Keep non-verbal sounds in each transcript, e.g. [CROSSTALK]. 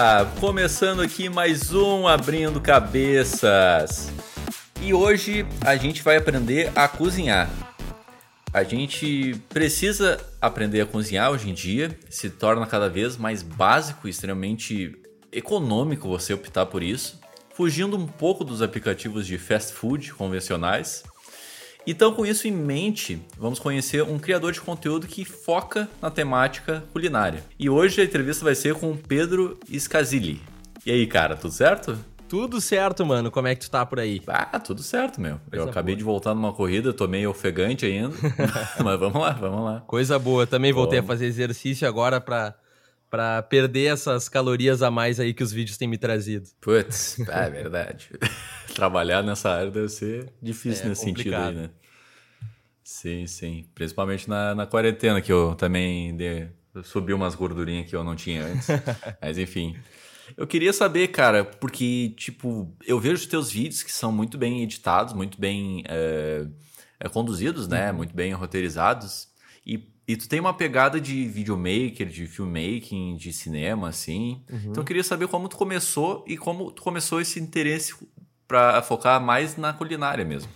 Opa! Começando aqui mais um Abrindo Cabeças. E hoje a gente vai aprender a cozinhar. A gente precisa aprender a cozinhar hoje em dia, se torna cada vez mais básico e extremamente econômico você optar por isso, fugindo um pouco dos aplicativos de fast food convencionais então, com isso em mente, vamos conhecer um criador de conteúdo que foca na temática culinária. E hoje a entrevista vai ser com o Pedro Scazilli. E aí, cara, tudo certo? Tudo certo, mano. Como é que tu tá por aí? Ah, tudo certo, meu. Coisa eu acabei boa. de voltar numa corrida, tô meio ofegante ainda. [LAUGHS] mas vamos lá, vamos lá. Coisa boa. Também voltei Bom. a fazer exercício agora pra, pra perder essas calorias a mais aí que os vídeos têm me trazido. Putz, [LAUGHS] é verdade. [LAUGHS] Trabalhar nessa área deve ser difícil é, nesse complicado. sentido aí, né? Sim, sim. Principalmente na, na quarentena, que eu também de, subi umas gordurinhas que eu não tinha antes. [LAUGHS] Mas enfim. Eu queria saber, cara, porque, tipo, eu vejo os teus vídeos que são muito bem editados, muito bem é, é, conduzidos, né? Uhum. Muito bem roteirizados. E, e tu tem uma pegada de videomaker, de filmmaking, de cinema, assim. Uhum. Então eu queria saber como tu começou e como tu começou esse interesse para focar mais na culinária mesmo.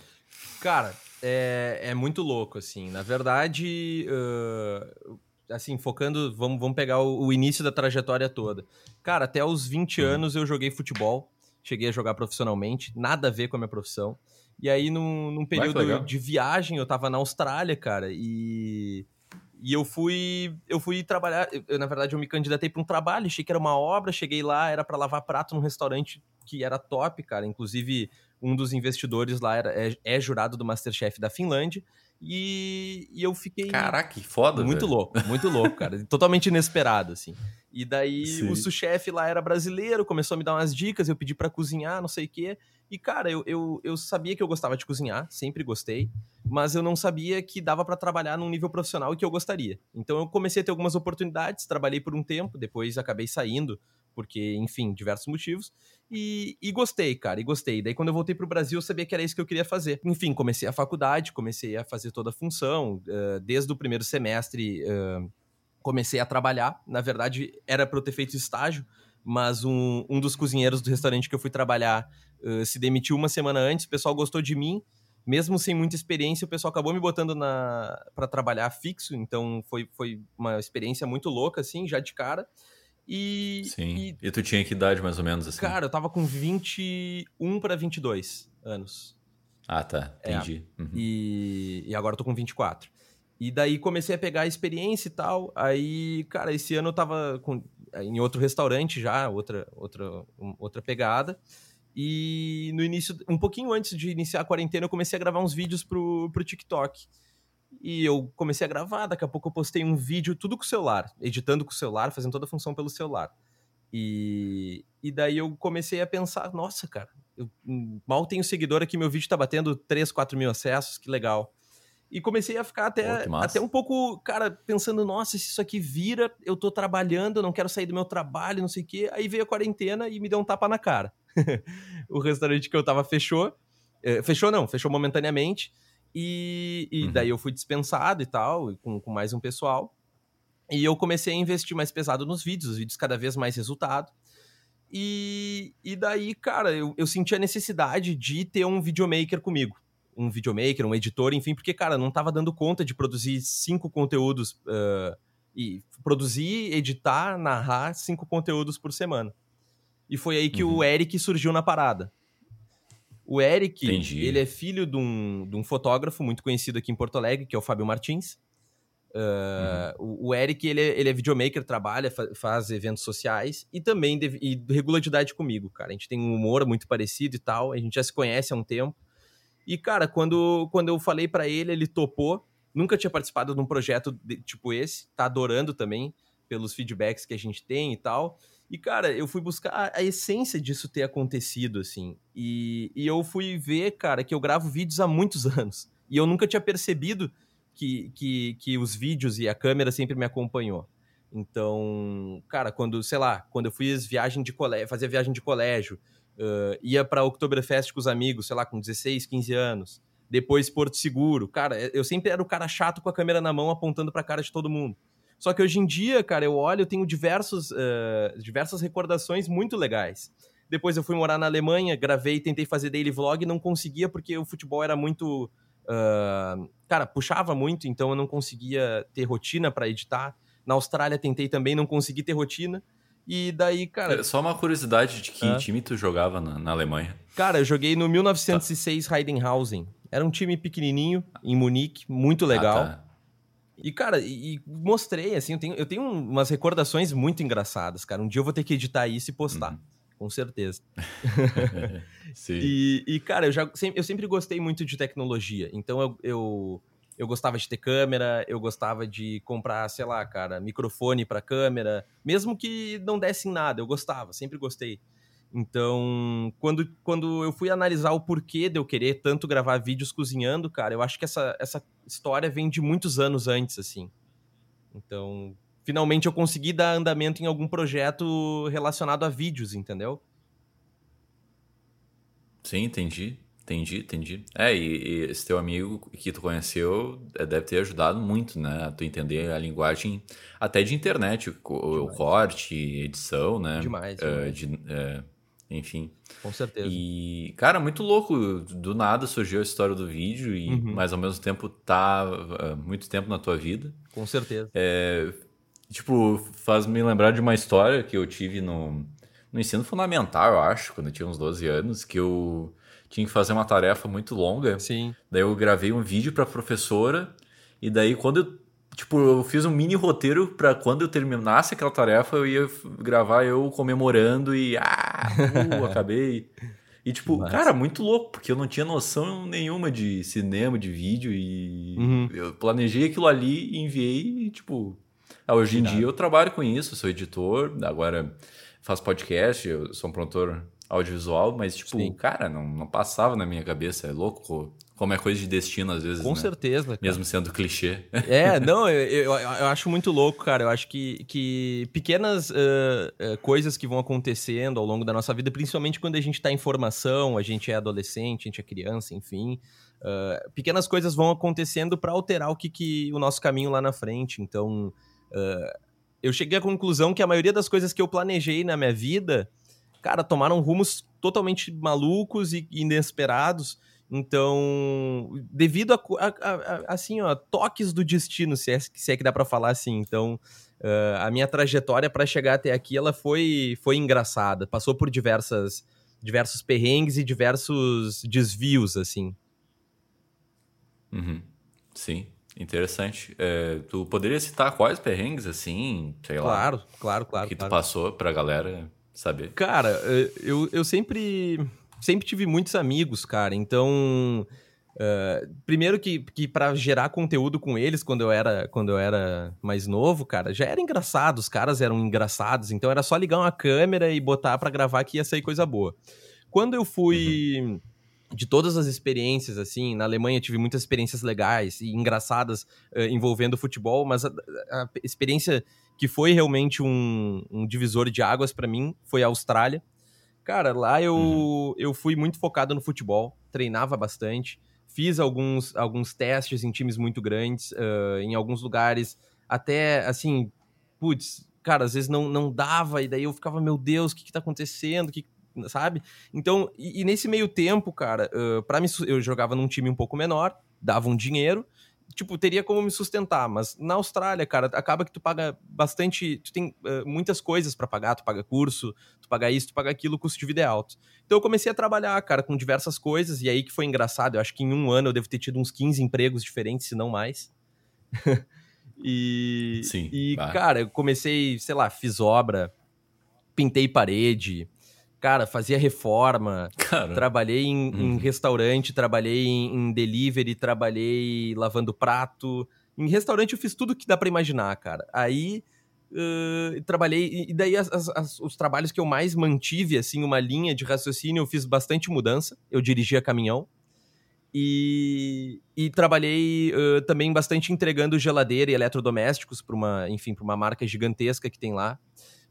Cara, é, é muito louco, assim. Na verdade, uh, assim, focando, vamos, vamos pegar o, o, início da trajetória toda. Cara, até os 20 uhum. anos eu joguei futebol, cheguei a jogar profissionalmente, nada a ver com a minha profissão. E aí, num, num período de viagem, eu tava na Austrália, cara, e e eu fui eu fui trabalhar eu, na verdade eu me candidatei para um trabalho achei que era uma obra cheguei lá era para lavar prato num restaurante que era top cara inclusive um dos investidores lá era, é, é jurado do Masterchef da Finlândia. E, e, eu fiquei. Caraca, que foda, Muito velho. louco, muito louco, cara. [LAUGHS] Totalmente inesperado, assim. E daí Sim. o sous-chefe lá era brasileiro, começou a me dar umas dicas, eu pedi para cozinhar, não sei o quê. E, cara, eu, eu, eu sabia que eu gostava de cozinhar, sempre gostei, mas eu não sabia que dava para trabalhar num nível profissional que eu gostaria. Então eu comecei a ter algumas oportunidades, trabalhei por um tempo, depois acabei saindo porque, enfim, diversos motivos. E, e, gostei, cara, e gostei. Daí, quando eu voltei pro Brasil, eu sabia que era isso que eu queria fazer. Enfim, comecei a faculdade, comecei a fazer toda a função. Uh, desde o primeiro semestre, uh, comecei a trabalhar. Na verdade, era para eu ter feito estágio, mas um, um dos cozinheiros do restaurante que eu fui trabalhar uh, se demitiu uma semana antes. O pessoal gostou de mim. Mesmo sem muita experiência, o pessoal acabou me botando para trabalhar fixo. Então, foi, foi uma experiência muito louca, assim, já de cara. E, Sim. E, e, tu tinha que idade mais ou menos assim? Cara, eu tava com 21 para 22 anos. Ah, tá. É. Entendi. É. Uhum. E, e agora eu tô com 24. E daí comecei a pegar a experiência e tal. Aí, cara, esse ano eu tava com, em outro restaurante já, outra, outra, outra pegada. E no início, um pouquinho antes de iniciar a quarentena, eu comecei a gravar uns vídeos pro, pro TikTok. E eu comecei a gravar, daqui a pouco eu postei um vídeo tudo com o celular, editando com o celular, fazendo toda a função pelo celular. E, e daí eu comecei a pensar, nossa, cara, eu mal tenho seguidor aqui, meu vídeo tá batendo 3, 4 mil acessos, que legal. E comecei a ficar até, até um pouco, cara, pensando, nossa, se isso aqui vira, eu tô trabalhando, eu não quero sair do meu trabalho, não sei o quê. Aí veio a quarentena e me deu um tapa na cara. [LAUGHS] o restaurante que eu tava fechou. Eh, fechou não, fechou momentaneamente. E, e uhum. daí eu fui dispensado e tal, com, com mais um pessoal. E eu comecei a investir mais pesado nos vídeos, os vídeos cada vez mais resultado. E, e daí, cara, eu, eu senti a necessidade de ter um videomaker comigo. Um videomaker, um editor, enfim, porque, cara, não tava dando conta de produzir cinco conteúdos. Uh, e produzir, editar, narrar cinco conteúdos por semana. E foi aí que uhum. o Eric surgiu na parada. O Eric, Entendi. ele é filho de um, de um fotógrafo muito conhecido aqui em Porto Alegre, que é o Fábio Martins. Uh, uhum. o, o, Eric, ele é, ele é videomaker, trabalha, fa faz eventos sociais e também de, e regula de idade comigo, cara. A gente tem um humor muito parecido e tal, a gente já se conhece há um tempo. E, cara, quando, quando eu falei para ele, ele topou. Nunca tinha participado de um projeto de, tipo esse, tá adorando também pelos feedbacks que a gente tem e tal. E, cara, eu fui buscar a, essência disso ter acontecido, assim. E, e eu fui ver, cara, que eu gravo vídeos há muitos [LAUGHS] anos. E eu nunca tinha percebido que, que, que os vídeos e a câmera sempre me acompanhou. Então, cara, quando, sei lá, quando eu fiz viagem de colégio, fazia viagem de colégio, uh, ia pra Oktoberfest com os amigos, sei lá, com 16, 15 anos. Depois Porto Seguro. Cara, eu sempre era o cara chato com a câmera na mão apontando pra cara de todo mundo. Só que hoje em dia, cara, eu olho, eu tenho diversos, uh, diversas recordações muito legais. Depois eu fui morar na Alemanha, gravei, tentei fazer daily vlog, não conseguia porque o futebol era muito. Uh, cara, puxava muito, então eu não conseguia ter rotina para editar. Na Austrália tentei também, não consegui ter rotina. E daí, cara. É, só uma curiosidade de que time tu jogava na, na, Alemanha? Cara, eu joguei no 1906 tá. Heidenhausen. Era um time pequenininho, em Munique, muito legal. Ah, tá. E, cara, e, mostrei, assim, eu tenho, eu tenho umas recordações muito engraçadas, cara. Um dia eu vou ter que editar isso e postar. Uhum. Com certeza. [LAUGHS] Sim. E, e, cara, eu, já, eu sempre gostei muito de tecnologia. Então, eu, eu eu gostava de ter câmera, eu gostava de comprar, sei lá, cara, microfone para câmera, mesmo que não desse em nada, eu gostava, sempre gostei. Então, quando, quando eu fui analisar o porquê de eu querer tanto gravar vídeos cozinhando, cara, eu acho que essa, essa história vem de muitos anos antes, assim. Então, finalmente eu consegui dar andamento em algum projeto relacionado a vídeos, entendeu? Sim, entendi. Entendi, entendi. É, e, e, esse teu amigo que tu conheceu é, deve ter ajudado muito, né? A tu entender a linguagem até de internet, o, o corte, edição, né? Demais. demais. Uh, de, uh, enfim. Com certeza. E, cara, muito louco. Do nada surgiu a história do vídeo, e uhum. mas ao mesmo tempo tá uh, muito tempo na tua vida. Com certeza. É, tipo, faz me lembrar de uma história que eu tive no, no ensino fundamental, eu acho, quando eu tinha uns 12 anos, que eu tinha que fazer uma tarefa muito longa. Sim. Daí eu gravei um vídeo para professora e daí quando eu, tipo, eu fiz um mini roteiro para quando eu terminasse aquela tarefa eu ia gravar eu comemorando e ah, uh, [LAUGHS] acabei. E tipo, Mas... cara, muito louco, porque eu não tinha noção nenhuma de cinema, de vídeo e uhum. eu planejei aquilo ali enviei e tipo, ah, hoje em dia eu trabalho com isso, sou editor, agora faço podcast, eu sou um produtor audiovisual, mas, tipo, Sim. cara, não, não passava na minha cabeça. É louco como é coisa de destino, às vezes. Com né? certeza. Cara. Mesmo sendo clichê. [LAUGHS] É, não, eu, eu, eu, acho muito louco, cara. Eu acho que, que pequenas uh, uh, coisas que vão acontecendo ao longo da nossa vida, principalmente quando a gente está em formação, a gente é adolescente, a gente é criança, enfim. Uh, pequenas coisas vão acontecendo para alterar o que, que o nosso caminho lá na frente. Então, eu cheguei à conclusão que a maioria das coisas que eu planejei na minha vida cara, tomaram rumos totalmente malucos e inesperados. Então, devido a, a, a, assim, ó, toques do destino, se é, se é que dá para falar assim. Então, uh, a minha trajetória para chegar até aqui, ela foi, foi engraçada. Passou por diversas, diversos perrengues e diversos desvios, assim. Uhum. Sim, interessante. É, tu poderia citar quais perrengues, assim, sei claro, lá? Claro, claro, claro. Que claro. tu passou pra galera saber? Cara, eh, eu, eu sempre, sempre tive muitos amigos, cara. Então, uh, primeiro que, que para gerar conteúdo com eles quando eu era quando eu era mais novo, cara, já era engraçado. Os caras eram engraçados. Então era só ligar uma câmera e botar para gravar que ia sair coisa boa. Quando eu fui uhum. de todas as experiências, assim, na Alemanha tive muitas experiências legais e engraçadas uh, envolvendo futebol, mas a, a experiência que foi realmente um, um divisor de águas para mim, foi a Austrália. Cara, lá eu, uhum. eu fui muito focado no futebol, treinava bastante, fiz alguns, alguns testes em times muito grandes, uh, em alguns lugares, até assim, putz, cara, às vezes não, não dava, e daí eu ficava, meu Deus, o que, que tá acontecendo? Que, sabe? Então, e, e nesse meio tempo, cara, uh, para mim, eu jogava num time um pouco menor, dava um dinheiro, tipo, teria como me sustentar, mas na Austrália, cara, acaba que tu paga bastante, tu tem uh, muitas coisas para pagar, tu paga curso, tu paga isso, tu paga aquilo, o custo de vida é alto. Então eu comecei a trabalhar, cara, com diversas coisas, e aí que foi engraçado, eu acho que em um ano eu devo ter tido uns 15 empregos diferentes, se não mais. [LAUGHS] e, Sim, e cara, eu comecei, sei lá, fiz obra, pintei parede, cara, fazia reforma, cara. trabalhei em, em, uhum. restaurante, trabalhei em, em, delivery, trabalhei lavando prato. Em restaurante eu fiz tudo que dá para imaginar, cara. Aí uh, trabalhei, e daí as, as, os trabalhos que eu mais mantive, assim, uma linha de raciocínio, eu fiz bastante mudança. Eu dirigia caminhão. E, e trabalhei uh, também bastante entregando geladeira e eletrodomésticos para uma, enfim, para uma marca gigantesca que tem lá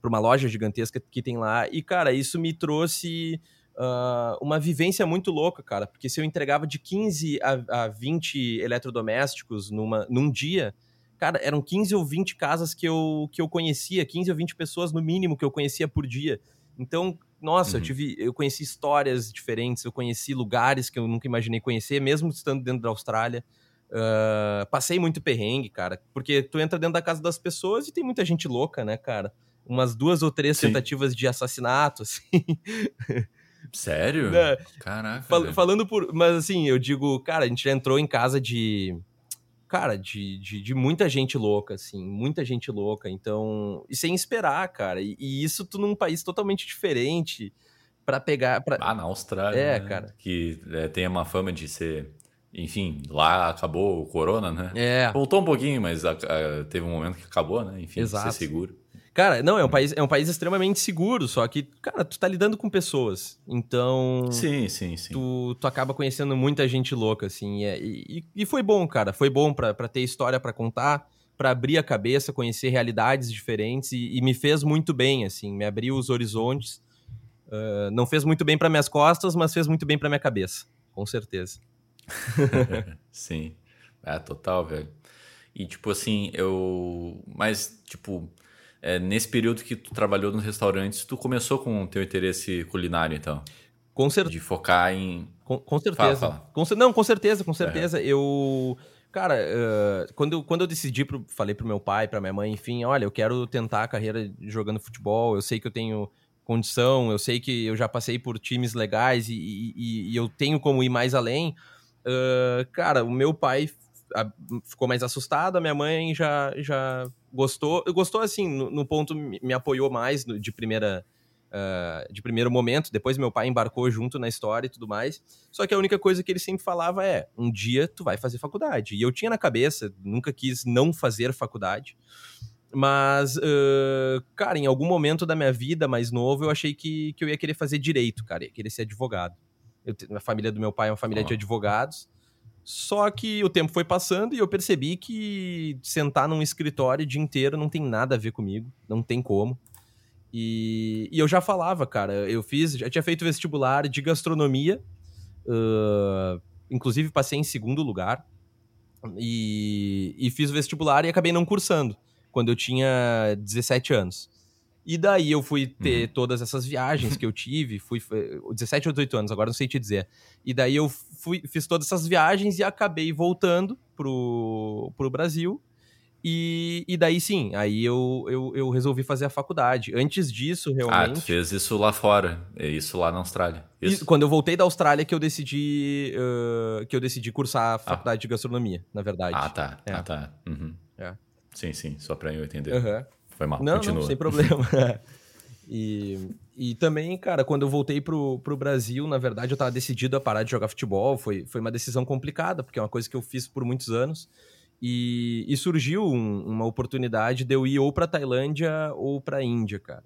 para uma loja gigantesca que tem lá. E, cara, isso me trouxe uh, uma vivência muito louca, cara. Porque se eu entregava de 15 a, a 20 eletrodomésticos numa, num dia, cara, eram 15 ou 20 casas que eu, que eu conhecia, 15 ou 20 pessoas no mínimo que eu conhecia por dia. Então, nossa, uhum. eu tive, eu conheci histórias diferentes, eu conheci lugares que eu nunca imaginei conhecer, mesmo estando dentro da Austrália. Uh, passei muito perrengue, cara, porque tu entra dentro da casa das pessoas e tem muita gente louca, né, cara? Umas duas ou três Sim. tentativas de assassinato, [LAUGHS] assim. Sério? Né? Caraca. Fal falando por. Mas assim, eu digo, cara, a gente já entrou em casa de. Cara, de, de, de, muita gente louca, assim, muita gente louca. Então. E sem esperar, cara. E, e isso tu num país totalmente diferente para pegar. Pra... Ah, na Austrália. É, né? cara. Que é, tem uma fama de ser. Enfim, lá acabou o corona, né? É. Voltou um pouquinho, mas a, a, teve um momento que acabou, né? Enfim, Exato. ser seguro. Cara, não, é um país, é um país extremamente seguro, só que, cara, tu tá lidando com pessoas. Então. Sim, sim, sim. Tu, tu acaba conhecendo muita gente louca, assim. É, e, e foi bom, cara. Foi bom para ter história para contar, para abrir a cabeça, conhecer realidades diferentes e, e, me fez muito bem, assim. Me abriu os horizontes. Uh, não fez muito bem para minhas costas, mas fez muito bem para minha cabeça, com certeza. [LAUGHS] sim. É, total, velho. E, tipo assim, eu. Mas, tipo é, nesse período que tu trabalhou nos restaurantes, tu começou com o teu interesse culinário, então? Com certeza. De focar em... Com, com certeza. Fala, fala. Com, não, com certeza, com certeza. É. Eu... Cara, uh, quando, eu, quando eu decidi, pro, falei pro meu pai, pra minha mãe, enfim, olha, eu quero tentar a carreira jogando futebol, eu sei que eu tenho condição, eu sei que eu já passei por times legais e, e, e eu tenho como ir mais além. Uh, cara, o meu pai ficou mais assustado, a minha mãe já, já gostou. Gostou, assim, no, no ponto, me apoiou mais de primeira. Uh, de primeiro momento, depois meu pai embarcou junto na história e tudo mais. Só que a única coisa que ele sempre falava é: um dia tu vai fazer faculdade. E eu tinha na cabeça, nunca quis não fazer faculdade. Mas, uh, cara, em algum momento da minha vida mais novo, eu achei que, que eu ia querer fazer direito, cara, ia querer ser advogado. Eu, a família do meu pai é uma família de advogados. Só que o tempo foi passando e eu percebi que sentar num escritório o dia inteiro não tem nada a ver comigo, não tem como. E, e eu já falava, cara, eu fiz, já tinha feito vestibular de gastronomia, uh, inclusive passei em segundo lugar, e, e fiz o vestibular e acabei não cursando, quando eu tinha 17 anos. E daí eu fui ter uhum. todas essas viagens que eu tive, fui 17 ou 18 anos, agora não sei te dizer. E daí eu fui, fiz todas essas viagens e acabei voltando pro, pro Brasil. E, e daí sim, aí eu, eu, eu resolvi fazer a faculdade. Antes disso, realmente. Ah, tu fez isso lá fora, é isso lá na Austrália. Isso. quando eu voltei da Austrália que eu decidi uh, que eu decidi cursar a ah. faculdade ah. de gastronomia, na verdade. Ah, tá. É. Ah, tá. Uhum. É. Sim, sim, só pra eu entender. Uhum. Foi mal, não, continua. Não, sem problema. [LAUGHS] e, e também, cara, quando eu voltei pro, pro Brasil, na verdade, eu tava decidido a parar de jogar futebol. Foi, foi uma decisão complicada, porque é uma coisa que eu fiz por muitos anos. E, e surgiu um, uma oportunidade de eu ir ou pra Tailândia ou pra Índia, cara.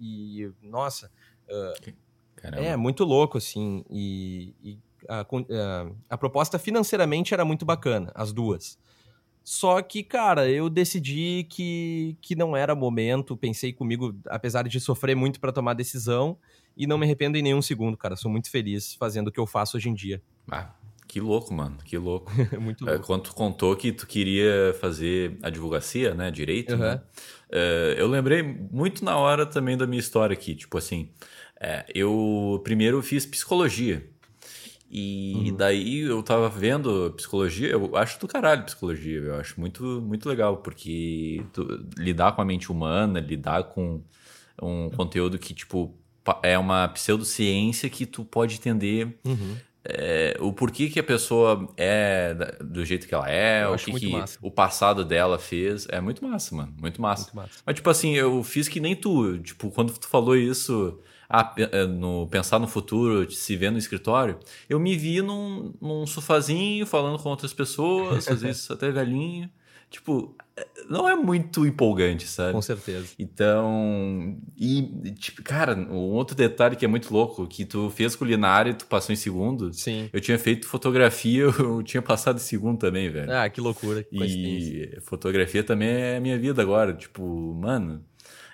E, nossa, uh, é muito louco, assim. E, e a, a, a proposta financeiramente era muito bacana, as duas. Só que, cara, eu decidi que, que não era momento. Pensei comigo, apesar de sofrer muito para tomar decisão, e não me arrependo em nenhum segundo, cara. Sou muito feliz fazendo o que eu faço hoje em dia. Ah, que louco, mano. Que louco. [LAUGHS] muito é, louco. quando tu contou que tu queria fazer a advocacia, né? Direito, uhum. né? Uh, eu lembrei muito na hora também da minha história aqui. Tipo assim, é, eu primeiro fiz psicologia. E uhum. daí eu tava vendo psicologia, eu acho do caralho psicologia, eu acho muito, muito legal, porque tu, lidar com a mente humana, lidar com um conteúdo que, tipo, é uma pseudociência que tu pode entender uhum. é, o porquê que a pessoa é do jeito que ela é, eu o que, que o passado dela fez. É muito massa, mano, muito massa. muito massa. Mas, tipo assim, eu fiz que nem tu, tipo, quando tu falou isso ah, eh, no, pensar no futuro, se ver no escritório, eu me vi num, num sofazinho falando com outras pessoas, às [LAUGHS] vezes até velhinho. Tipo, eh, não é muito empolgante, sabe? Com certeza. Então, e, tipo, cara, um outro detalhe que é muito louco, que tu fez culinária e tu passou em segundo. Sim. Eu tinha feito fotografia, [LAUGHS] eu tinha passado em segundo também, velho. Ah, que loucura. Que e fotografia também é minha vida agora. Tipo, mano,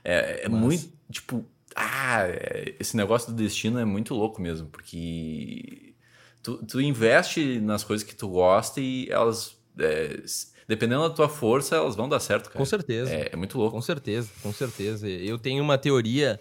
é, é muito, tipo, ah, esse negócio do destino é muito louco mesmo, porque tu, tu investe nas coisas que tu gosta e elas. É, dependendo da tua força, elas vão dar certo, cara. Com certeza. É, é muito louco. Com certeza, com certeza. Eu tenho uma teoria.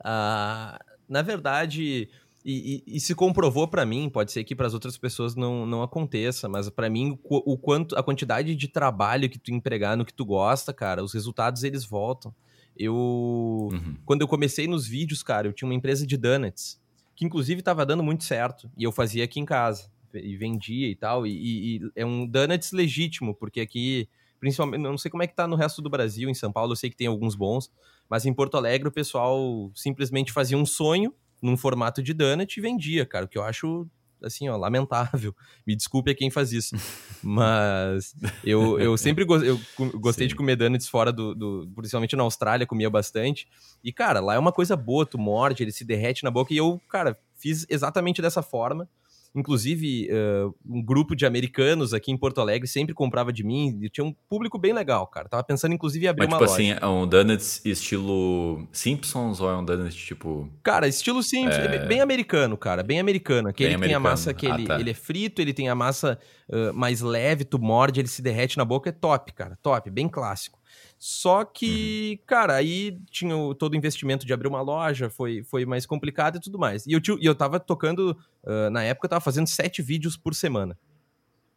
Uh, na verdade, e, e, e, se comprovou para mim, pode ser que para as outras pessoas não, não aconteça, mas para mim o, o, quanto a quantidade de trabalho que tu empregar no que tu gosta, cara, os resultados eles voltam. Eu uhum. quando eu comecei nos vídeos, cara, eu tinha uma empresa de donuts que inclusive estava dando muito certo e eu fazia aqui em casa e vendia e tal e, e é um donuts legítimo porque aqui principalmente não sei como é que tá no resto do Brasil, em São Paulo eu sei que tem alguns bons, mas em Porto Alegre o pessoal simplesmente fazia um sonho num formato de donut e vendia, cara, o que eu acho assim, ó, lamentável. Me desculpe a quem faz isso. [LAUGHS] Mas eu, eu sempre go eu gostei Sim. de comer donuts fora do, do. Principalmente na Austrália, comia bastante. E, cara, lá é uma coisa boa, tu morde, ele se derrete na boca. E eu, cara, fiz exatamente dessa forma. Inclusive, uh, um grupo de americanos aqui em Porto Alegre sempre comprava de mim e tinha um público bem legal, cara. Tava pensando, inclusive, em abrir Mas, uma tipo loja. assim, é um donuts estilo Simpsons ou é um donuts tipo... Cara, estilo Simpsons, é... bem americano, cara. Bem americano. Aquele bem que tem a massa que ah, ele, tá. ele é frito, ele tem a massa uh, mais leve, tu morde, ele se derrete na boca, é top, cara. Top, bem clássico. Só que, uhum. cara, aí tinha o, todo o investimento de abrir uma loja, foi, foi mais complicado e tudo mais. E eu, e eu tava tocando, uh, na época eu tava fazendo sete vídeos por semana.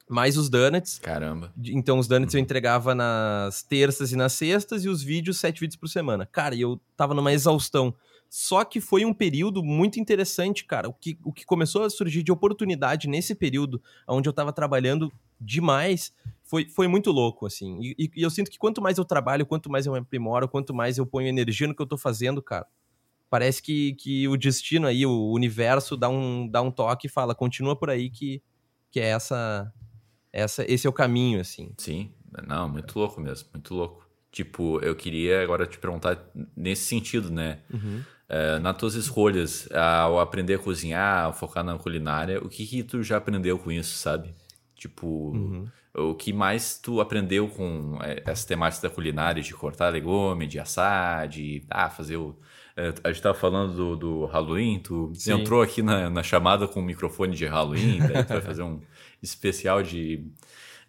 Mais os donuts. Caramba. Então os donuts uhum. eu entregava nas terças e nas sextas e os vídeos, sete vídeos por semana. Cara, e eu tava numa exaustão. Só que foi um período muito interessante, cara. O que, o que começou a surgir de oportunidade nesse período, onde eu tava trabalhando demais, foi, foi muito louco, assim. E, e, eu sinto que quanto mais eu trabalho, quanto mais eu me aprimoro, quanto mais eu ponho energia no que eu tô fazendo, cara, parece que, que o destino aí, o universo dá um, dá um toque e fala, continua por aí que, que é essa, essa, esse é o caminho, assim. Sim, não, muito louco mesmo, muito louco. Tipo, eu queria agora te perguntar nesse sentido, né? Uhum. É, nas tuas escolhas, ao aprender a cozinhar, ao focar na culinária, o que que tu já aprendeu com isso, sabe? Tipo, uhum. O que mais tu aprendeu com é, essa temática da culinária, de cortar legume, de assar, de ah, fazer o. É, a gente estava falando do, do Halloween, tu Sim. entrou aqui na, na chamada com o microfone de Halloween, daí tu vai [LAUGHS] fazer um especial de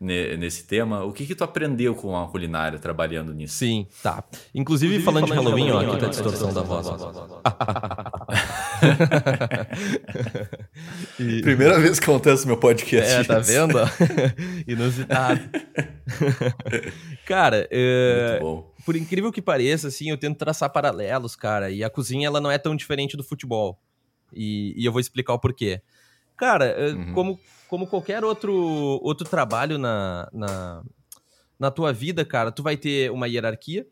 nesse tema. O que que tu aprendeu com a culinária trabalhando nisso? Sim, tá. Inclusive, Inclusive falando, falando, de Halloween, Halloween ó, aqui tá a distorção da voz. [LAUGHS] [LAUGHS] e... Primeira vez que acontece meu podcast. É, tá vendo? [LAUGHS] Inusitado. [LAUGHS] cara, é... por incrível que pareça, assim, eu tento traçar paralelos, cara, e a cozinha ela não é tão diferente do futebol. E, e eu vou explicar o porquê. Cara, é, uhum. como como qualquer outro, outro trabalho na, na, na tua vida, cara, tu vai ter uma hierarquia,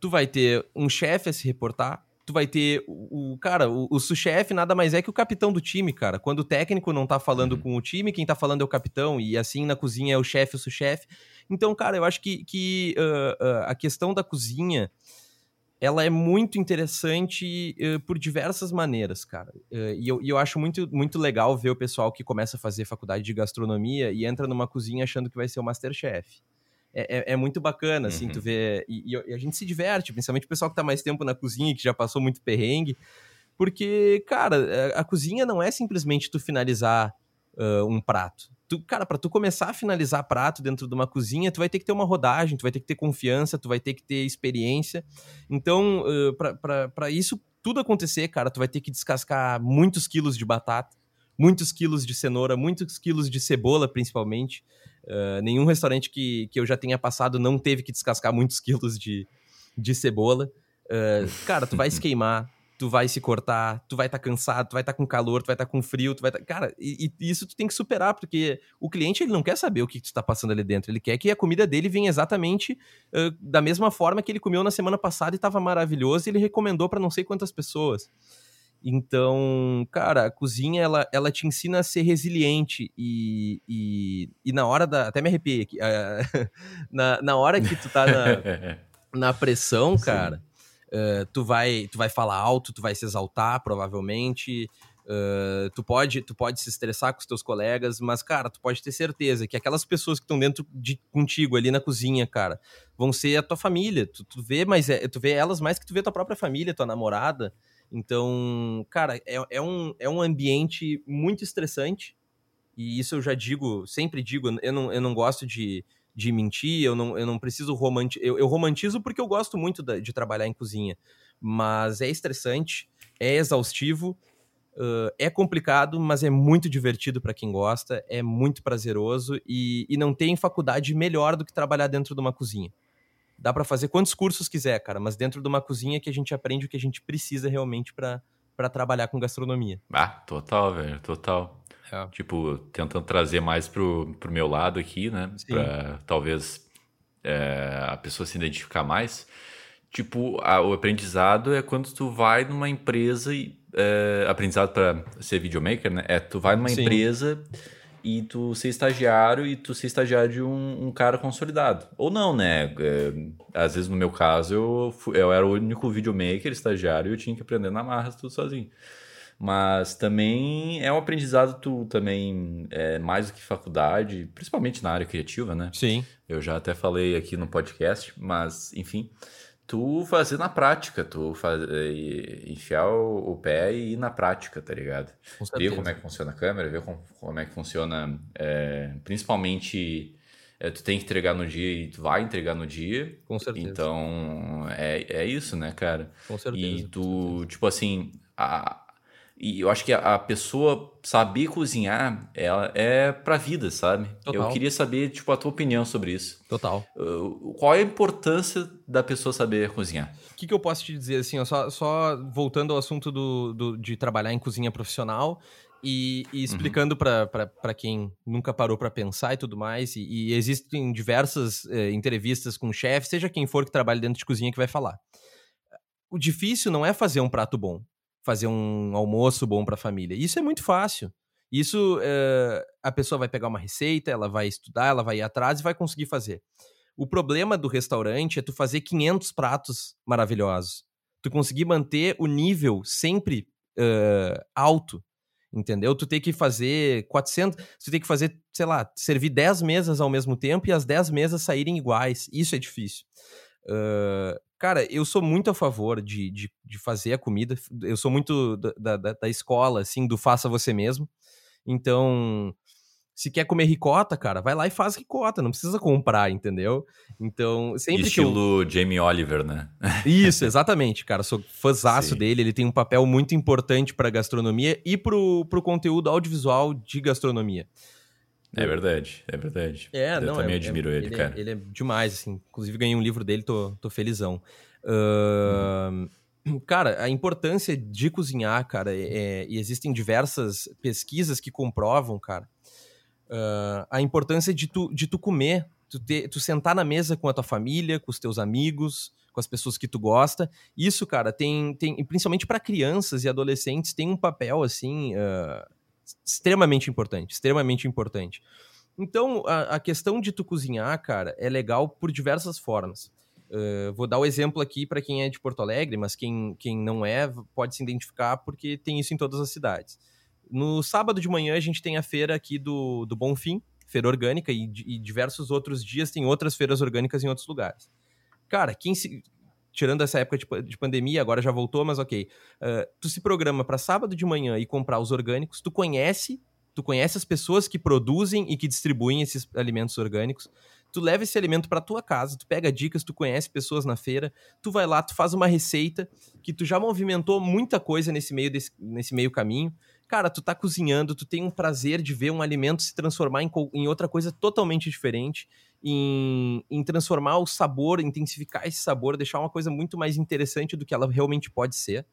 tu vai ter um chefe a se reportar, tu vai ter o, o cara, o, o chefe nada mais é que o capitão do time, cara. Quando o técnico não tá falando uhum. com o time, quem tá falando é o capitão, e assim na cozinha é o chefe, o sous-chefe. Então, cara, eu acho que, que uh, uh, a questão da cozinha ela é muito interessante uh, por diversas maneiras, cara. Uh, e, eu, e eu acho muito, muito legal ver o pessoal que começa a fazer faculdade de gastronomia e entra numa cozinha achando que vai ser o Masterchef. É, é, é muito bacana, assim, uhum. tu vê. E, e, a gente se diverte, principalmente o pessoal que tá mais tempo na cozinha, que já passou muito perrengue. Porque, cara, a, eh, a cozinha não é simplesmente tu finalizar uh, um prato tu, cara, para tu começar a finalizar prato dentro de uma cozinha, tu vai ter que ter uma rodagem, tu vai ter que ter confiança, tu vai ter que ter experiência. Então, uh, para isso tudo acontecer, cara, tu vai ter que descascar muitos quilos de batata, muitos quilos de cenoura, muitos quilos de cebola, principalmente. Uh, nenhum restaurante que, que eu já tenha passado não teve que descascar muitos [LAUGHS] quilos de, de cebola. Uh, cara, tu vai se [LAUGHS] queimar, tu vai se cortar, tu vai estar tá cansado, tu vai estar tá com calor, tu vai estar tá com frio, tu vai estar. Tá... Cara, e, e, isso tu tem que superar, porque o cliente ele não quer saber o que tu está passando ali dentro, ele quer que a comida dele venha exatamente uh, da mesma forma que ele comeu na semana passada e estava maravilhoso e ele recomendou para não sei quantas pessoas. Então, cara, a cozinha ela, ela te ensina a ser resiliente e, e, e na hora da. Até me arrepiei aqui. [LAUGHS] Na, na hora que tu tá na, [LAUGHS] na pressão, cara Uh, tu, vai, tu vai falar alto, tu vai se exaltar, provavelmente. Uh, tu, pode, tu pode se estressar com os teus colegas, mas, cara, tu pode ter certeza que aquelas pessoas que estão dentro de contigo ali na cozinha, cara, vão ser a tua família. Tu, tu, vê, mas é, tu vê elas mais que tu vê tua própria família, tua namorada. Então, cara, é, é, um, é um ambiente muito estressante. E isso eu já digo, sempre digo, eu não, eu não gosto de, de mentir, eu não, eu não preciso romantizar. Eu, eu, romantizo porque eu gosto muito da, de trabalhar em cozinha, mas é estressante, é exaustivo, uh, é complicado, mas é muito divertido para quem gosta, é muito prazeroso e, e não tem faculdade melhor do que trabalhar dentro de uma cozinha. Dá para fazer quantos cursos quiser, cara, mas dentro de uma cozinha que a gente aprende o que a gente precisa realmente para trabalhar com gastronomia. Ah, total, velho, total. É. Tipo, tentando trazer mais pro, pro meu lado aqui, né? Sim. Pra talvez é, a pessoa se identificar mais. Tipo, a, o aprendizado é quando tu vai numa empresa e. É, aprendizado para ser videomaker, né? É tu vai numa Sim. empresa e tu ser estagiário e tu ser estagiário de um, um cara consolidado. Ou não, né? É, às vezes, no meu caso, eu, eu era o único videomaker, estagiário, e eu tinha que aprender na marra tudo sozinho. Mas também é um aprendizado tu também é, mais do que faculdade, principalmente na área criativa, né? Sim. Eu já até falei aqui no podcast, mas enfim, tu fazer na prática, tu faz, enfiar o, o, pé e ir na prática, tá ligado? Ver como é que funciona a câmera, ver como, como é que funciona, é, principalmente é, tu tem que entregar no dia e tu vai entregar no dia. Com certeza. Então, é, é isso, né, cara? Com certeza. E tu, tipo assim, a, e eu acho que a, pessoa saber cozinhar, ela é pra vida, sabe? Total. Eu queria saber, tipo, a tua opinião sobre isso. Total. Uh, qual é a importância da pessoa saber cozinhar? O que, que eu posso te dizer, assim, ó, só, só voltando ao assunto do, do, de trabalhar em cozinha profissional e, e explicando uhum. para quem nunca parou para pensar e tudo mais, e, e existem diversas eh, entrevistas com chefes, seja quem for que trabalhe dentro de cozinha que vai falar. O difícil não é fazer um prato bom fazer um almoço bom para a família. Isso é muito fácil. Isso é, a pessoa vai pegar uma receita, ela vai estudar, ela vai ir atrás e vai conseguir fazer. O problema do restaurante é tu fazer 500 pratos maravilhosos. Tu conseguir manter o nível sempre uh, alto, entendeu? Tu tem que fazer 400, tu tem que fazer, sei lá, servir 10 mesas ao mesmo tempo e as 10 mesas saírem iguais. Isso é difícil. Uh, Cara, eu sou muito a favor de, de, de fazer a comida. Eu sou muito da, da, da, escola, assim, do faça você mesmo. Então, se quer comer ricota, cara, vai lá e faz ricota, não precisa comprar, entendeu? Então, sempre Estilo eu... Jamie Oliver, né? Isso, [LAUGHS] exatamente, cara. Sou fãzaço dele, ele tem um papel muito importante para gastronomia e pro, pro conteúdo audiovisual de gastronomia. É verdade, é verdade. É, eu não, também é, admiro é, ele, ele, cara. Ele é demais, assim. Inclusive ganhei um livro dele, tô, tô felizão. Uh, hum. Cara, a importância de cozinhar, cara, é, é, e existem diversas pesquisas que comprovam, cara, uh, a importância de tu, de tu comer, tu, ter, tu sentar na mesa com a tua família, com os teus amigos, com as pessoas que tu gosta. Isso, cara, tem, tem principalmente para crianças e adolescentes, tem um papel, assim, uh, extremamente importante, extremamente importante. Então, a, a, questão de tu cozinhar, cara, é legal por diversas formas. Uh, vou dar o um exemplo aqui para quem é de Porto Alegre, mas quem, quem não é pode se identificar porque tem isso em todas as cidades. No sábado de manhã a gente tem a feira aqui do, do Bonfim, feira orgânica, e, e diversos outros dias tem outras feiras orgânicas em outros lugares. Cara, quem se, tirando essa época de, de, pandemia, agora já voltou, mas ok. Uh, tu se programa para sábado de manhã e comprar os orgânicos, tu conhece, tu conhece as pessoas que produzem e que distribuem esses alimentos orgânicos. Tu leva esse alimento para tua casa, tu pega dicas, tu conhece pessoas na feira, tu vai lá, tu faz uma receita que tu já movimentou muita coisa nesse meio desse, nesse meio caminho. Cara, tu tá cozinhando, tu tem um prazer de ver um alimento se transformar em, em outra coisa totalmente diferente em, em transformar o sabor, intensificar esse sabor, deixar uma coisa muito mais interessante do que ela realmente pode ser.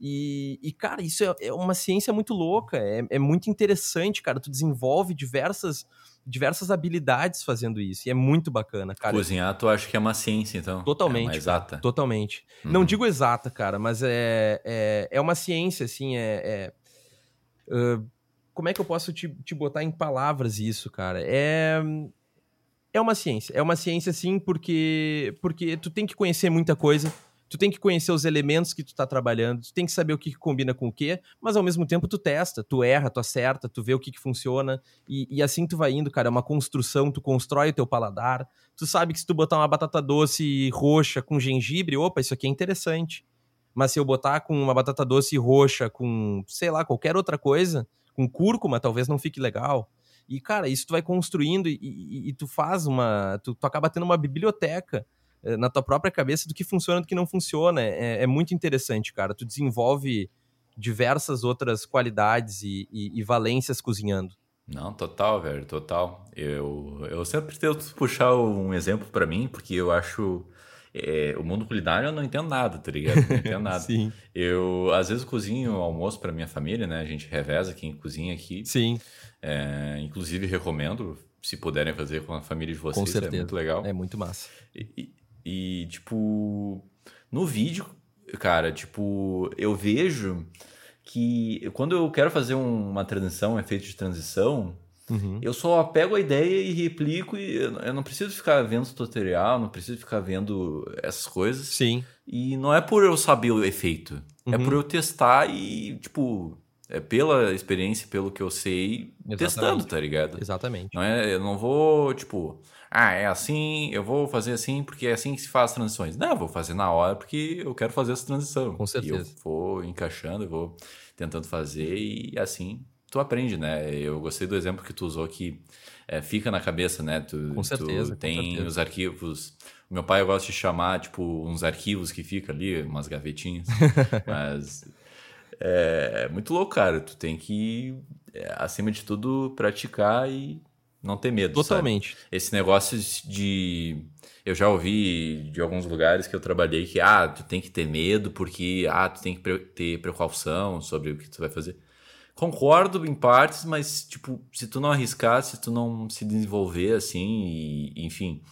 E, e, cara, isso é, é, uma ciência muito louca, é, é, muito interessante, cara. Tu desenvolve diversas, diversas habilidades fazendo isso, e é muito bacana, cara. Cozinhar, tu acha que é uma ciência, então? Totalmente. É exata. Totalmente. Uhum. Não digo exata, cara, mas é, é, é uma ciência, assim, é. é uh, como é que eu posso te, te botar em palavras isso, cara? É é uma ciência. É uma ciência, sim, porque, porque tu tem que conhecer muita coisa. Tu tem que conhecer os elementos que tu tá trabalhando, tu tem que saber o que, que combina com o quê, mas ao mesmo tempo tu testa, tu erra, tu acerta, tu vê o que, que funciona, e, e assim tu vai indo, cara. É uma construção, tu constrói o teu paladar. Tu sabe que se tu botar uma batata doce roxa com gengibre, opa, isso aqui é interessante. Mas se eu botar com uma batata doce roxa com, sei lá, qualquer outra coisa, com cúrcuma, talvez não fique legal. E, cara, isso tu vai construindo e, e, e tu faz uma. Tu, tu acaba tendo uma biblioteca eh, na tua própria cabeça do que funciona e do que não funciona. É, é, muito interessante, cara. Tu desenvolve diversas outras qualidades e, e, valências cozinhando. Não, total, velho, total. Eu, eu sempre tento puxar um exemplo para mim, porque eu acho. É, o mundo culinário eu não entendo nada, tá ligado? Não entendo [LAUGHS] nada. Sim. Eu, às vezes, cozinho almoço para minha família, né? A gente reveza quem cozinha aqui. Sim. É, inclusive, recomendo, se puderem fazer com a família de vocês, com certeza. é muito legal. É muito massa. E, e, tipo, no vídeo, cara, tipo, eu vejo que quando eu quero fazer um, uma transição, um efeito de transição, uhum. eu só pego a ideia e replico e eu não preciso ficar vendo tutorial, não preciso ficar vendo essas coisas. Sim. E não é por eu saber o efeito, é uhum. é por eu testar e, tipo, é pela experiência, pelo que eu sei, Exatamente. testando, tá ligado? Exatamente. Não é, eu não vou, tipo, ah, é assim, eu vou fazer assim porque é assim que se faz as transições. Não, eu vou fazer na hora porque eu quero fazer essa transição. Com certeza. E eu vou encaixando, eu vou tentando fazer e assim tu aprende, né? Eu gostei do exemplo que tu usou que é, fica na cabeça, né? Tu, com certeza. Tu tem com certeza. os arquivos. O meu pai gosta de chamar, tipo, uns arquivos que fica ali, umas gavetinhas. [LAUGHS] mas é, é muito louco, cara. Tu tem que, é, acima de tudo, praticar e não ter medo. Totalmente. Sabe? Esse negócio de. Eu já ouvi de alguns lugares que eu trabalhei que, ah, tu tem que ter medo porque, ah, tu tem que ter precaução sobre o que tu vai fazer. Concordo em partes, mas, tipo, se tu não arriscar, se tu não se desenvolver assim, e, enfim.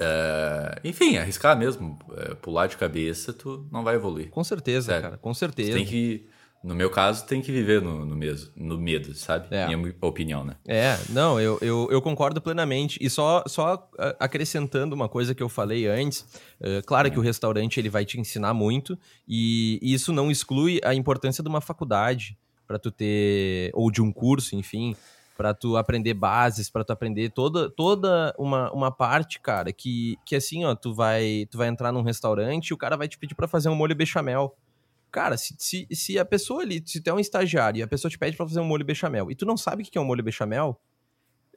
Uh, enfim, arriscar mesmo, uh, pular de cabeça, tu não vai evoluir. Com certeza, Sério. cara, com certeza. Tem que no meu caso, tem que viver no, no, mesmo, no medo, sabe? É. Minha opinião, né? É, não, eu, eu, eu, concordo plenamente. E só, só acrescentando uma coisa que eu falei antes, uh, claro que o restaurante ele vai te ensinar muito, e isso não exclui a importância de uma faculdade para tu ter, ou de um curso, enfim, para tu aprender bases, para tu aprender toda, toda uma, uma parte, cara, que, que assim, ó, tu vai, tu vai entrar num restaurante e o cara vai te pedir para fazer um molho bechamel. Cara, se, se, se, a pessoa ali, se tu é um estagiário e a pessoa te pede para fazer um molho bechamel e tu não sabe o que é um molho bechamel,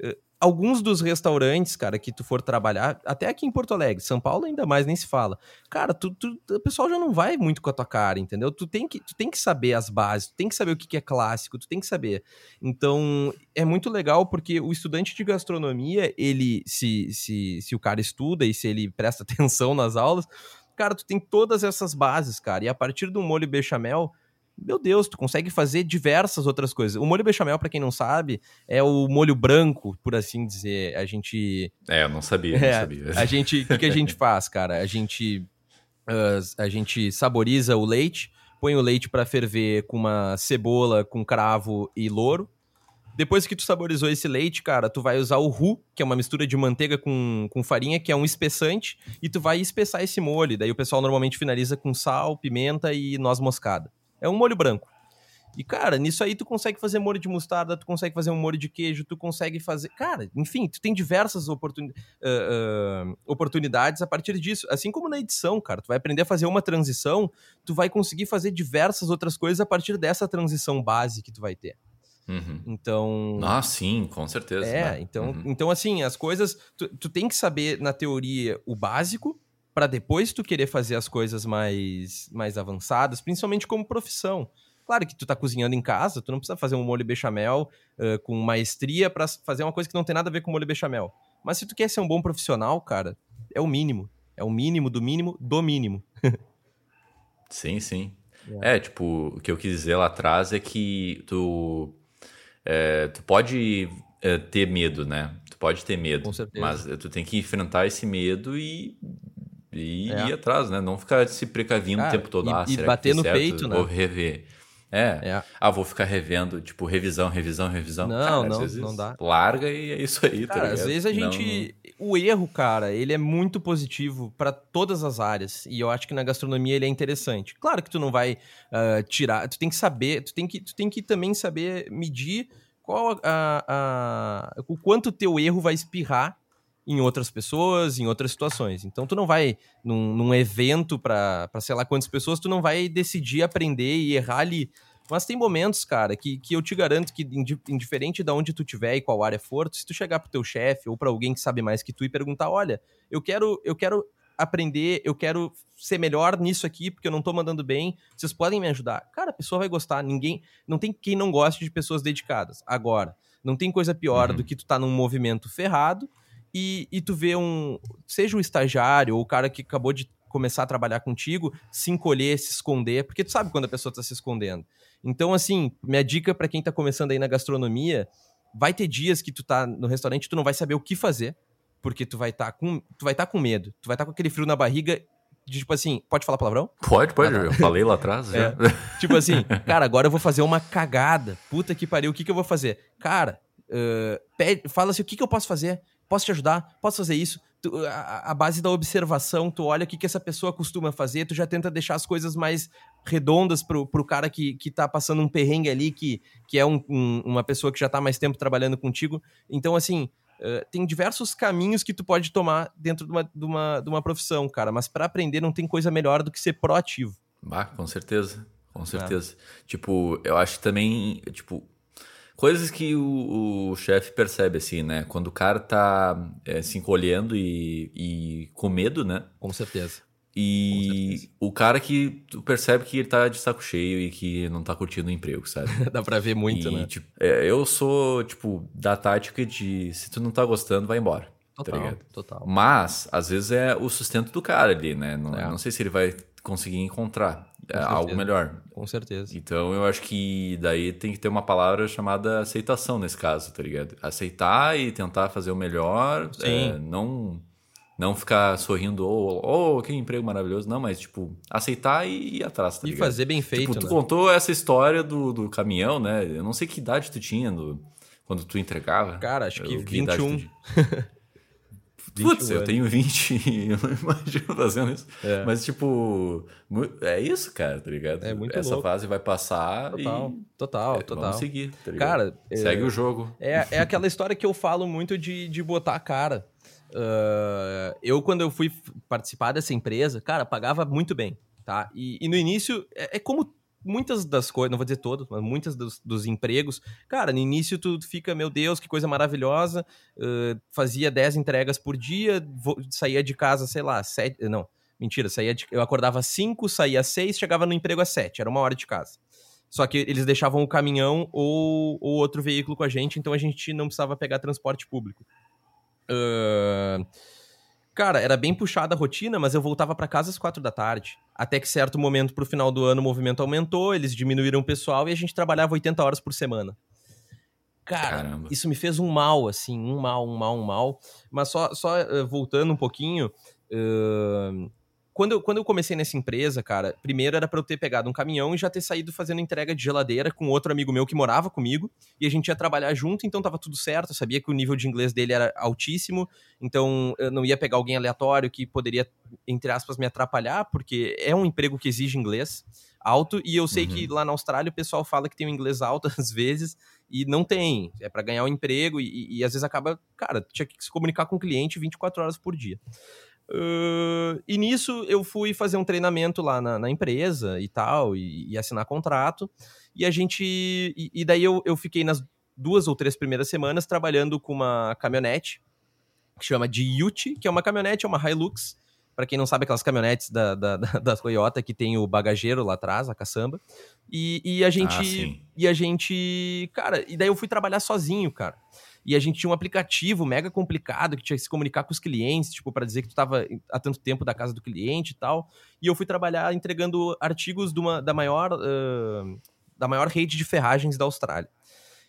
uh, alguns dos restaurantes, cara, que tu for trabalhar, até aqui em Porto Alegre, São Paulo ainda mais nem se fala. Cara, tu, tu, o pessoal já não vai muito com a tua cara, entendeu? Tu tem que, tu tem que saber as bases, tu tem que saber o que, que é clássico, tu tem que saber. Então, é muito legal porque o estudante de gastronomia, ele, se, se, se o cara estuda e se ele [LAUGHS] presta atenção nas aulas, cara, tu tem todas essas bases, cara. E a partir do molho bechamel, meu Deus, tu consegue fazer diversas outras coisas. O molho bechamel, para quem não sabe, é o molho branco, por assim dizer. A gente. É, eu não sabia, não é, sabia. A gente. O que, que, a gente [LAUGHS] faz, cara? A gente. Uh, a gente saboriza o leite, põe o leite para ferver com uma cebola, com cravo e louro. Depois que tu saborizou esse leite, cara, tu vai usar o roux, que é uma mistura de manteiga com, com farinha, que é um espessante, e tu vai espessar esse molho. Daí o pessoal normalmente finaliza com sal, pimenta e noz moscada. É um molho branco. E, cara, nisso aí tu consegue fazer molho de mostarda, tu consegue fazer um molho de queijo, tu consegue fazer. Cara, enfim, tu tem diversas oportun... uh, uh, oportunidades a partir disso. Assim como na edição, cara, tu vai aprender a fazer uma transição, tu vai conseguir fazer diversas outras coisas a partir dessa transição base que tu vai ter. Uhum. Então. Ah, sim, com certeza. É, né? então, uhum. então, assim, as coisas. Tu, tu tem que saber, na teoria, o básico, para depois tu querer fazer as coisas mais, mais avançadas, principalmente como profissão. Claro que tu tá cozinhando em casa, tu não precisa fazer um molho bechamel uh, com maestria para fazer uma coisa que não tem nada a ver com molho bechamel. Mas se tu quer ser um bom profissional, cara, é o mínimo. É o mínimo do mínimo do mínimo. [LAUGHS] sim, sim. É. é, tipo, o que eu quis dizer lá atrás é que tu é, tu pode é, ter medo, né? Tu pode ter medo. Com certeza. Mas tu tem que enfrentar esse medo e, e é. ir atrás, né? Não ficar se precavindo o tempo todo. E, ah, e bater no certo? peito, né? Vou rever. É. é. Ah, vou ficar revendo, tipo, revisão, revisão, revisão. Não, cara, não, não dá. Larga e é isso aí, tá cara, tá às vezes a gente. Não... O erro, cara, ele é muito positivo para todas as áreas. E eu acho que na gastronomia ele é interessante. Claro que tu não vai uh, tirar. Tu tem que saber, tu tem que, tu tem que também saber medir qual a, a, o quanto teu erro vai espirrar em outras pessoas, em outras situações. Então, tu não vai num, num evento para sei lá quantas pessoas, tu não vai decidir aprender e errar ali Mas tem momentos, cara, que, que eu te garanto que, indiferente de onde tu tiver e qual área for, se tu chegar pro teu chefe ou para alguém que sabe mais que tu e perguntar, olha, eu quero, eu quero aprender, eu quero ser melhor nisso aqui, porque eu não tô mandando bem, vocês podem me ajudar. Cara, a pessoa vai gostar, ninguém, não tem quem não goste de pessoas dedicadas. Agora, não tem coisa pior uhum. do que tu tá num movimento ferrado e, e tu vê um, seja o estagiário ou o cara que acabou de começar a trabalhar contigo, se encolher, se esconder, porque tu sabe quando a pessoa tá se escondendo. Então, assim, minha dica para quem tá começando aí na gastronomia, vai ter dias que tu tá no restaurante, tu não vai saber o que fazer, porque tu vai estar tá com, tu vai estar tá com medo, tu vai estar tá com aquele frio na barriga de, tipo assim, pode falar palavrão? Pode, pode, eu falei lá atrás. É. [LAUGHS] Tipo assim, cara, agora eu vou fazer uma cagada. Puta que pariu, o que, que eu vou fazer? Cara, uh, pede, fala assim, o que, que eu posso fazer? Posso te ajudar? Posso fazer isso? Tu, a, a, base da observação, tu olha o que, que essa pessoa costuma fazer, tu já tenta deixar as coisas mais redondas pro, pro cara que, que tá passando um perrengue ali, que, que é um, um, uma pessoa que já tá mais tempo trabalhando contigo. Então, assim, uh, tem diversos caminhos que tu pode tomar dentro de uma, de uma, de uma profissão, cara. Mas para aprender não tem coisa melhor do que ser proativo. Bah, com certeza. Com certeza. É. Tipo, eu acho também, tipo, Coisas que o, o chefe percebe, assim, né? Quando o cara tá é, se encolhendo e, e com medo, né? Com certeza. E o cara que tu percebe que ele tá de saco cheio e que não tá curtindo o emprego, sabe? [LAUGHS] Dá pra ver muito, e, né? Tipo, é, eu sou, tipo, da tática de se tu não tá gostando, vai embora. Tá total, tá total. Mas, às vezes, é o sustento do cara ali, né? Não, é. não sei se ele vai conseguir encontrar algo melhor. Com certeza. Então eu acho que daí tem que ter uma palavra chamada aceitação nesse caso, tá ligado? Aceitar e tentar fazer o melhor. É, não não ficar sorrindo, ou oh, oh, que emprego maravilhoso. Não, mas, tipo, aceitar e ir atrás, tá E ligado? fazer bem feito, tipo, tu né? contou essa história do, do caminhão, né? Eu não sei que idade tu tinha do, quando tu entregava. Cara, acho que, que 21. [LAUGHS] Putz, eu tenho 20 e [LAUGHS] eu não imagino fazendo isso. É. Mas, tipo, é isso, cara, tá ligado? É muito Essa louco. fase vai passar total, e... Total, é, total. Vamos seguir, tá? Cara... Segue é, o jogo. É, é aquela história que eu falo muito de, de botar a cara. Uh, eu, quando eu fui participar dessa empresa, cara, pagava muito bem, tá? E, e no início, é, é como muitas das coisas, não vou dizer todas, mas muitas dos, dos, empregos, cara, no início tu fica, meu Deus, que coisa maravilhosa, uh, fazia 10 entregas por dia, vou, saía de casa, sei lá, 7, não, mentira, saía de, eu acordava às 5, saía às 6, chegava no emprego às 7, era uma hora de casa. Só que eles deixavam o caminhão ou, ou outro veículo com a gente, então a gente não precisava pegar transporte público. Uh, Cara, era bem puxada a rotina, mas eu voltava para casa às quatro da tarde. Até que certo momento pro final do ano o movimento aumentou, eles diminuíram o pessoal e a gente trabalhava 80 horas por semana. Cara, Caramba. isso me fez um mal, assim, um mal, um mal, um mal. Mas só, só uh, voltando um pouquinho, uh, quando eu, quando eu comecei nessa empresa, cara, primeiro era para eu ter pegado um caminhão e já ter saído fazendo entrega de geladeira com outro amigo meu que morava comigo, e a gente ia trabalhar junto, então tava tudo certo, eu sabia que o nível de inglês dele era altíssimo, então eu não ia pegar alguém aleatório que poderia, entre aspas, me atrapalhar, porque é um emprego que exige inglês alto, e eu sei uhum. que lá na Austrália o pessoal fala que tem um inglês alto [LAUGHS] às vezes, e não tem, é para ganhar o um emprego, e, e, e às vezes acaba, cara, tinha que se comunicar com o cliente 24 horas por dia. Uh, e nisso eu fui fazer um treinamento lá na, na empresa e tal, e, e, assinar contrato. E a gente. E, e, daí eu, eu fiquei nas duas ou três primeiras semanas trabalhando com uma caminhonete que chama de Yuti, que é uma caminhonete, é uma Hilux. Para quem não sabe, aquelas caminhonetes da, [LAUGHS] da, da, Toyota que tem o bagageiro lá atrás, a caçamba. E, e a gente. Ah, e a gente. Cara, e daí eu fui trabalhar sozinho, cara e a gente tinha um aplicativo mega complicado que tinha que se comunicar com os clientes, tipo, para dizer que tu estava há tanto tempo da casa do cliente e tal. E eu fui trabalhar entregando artigos uma, da maior uh, da maior rede de ferragens da Austrália.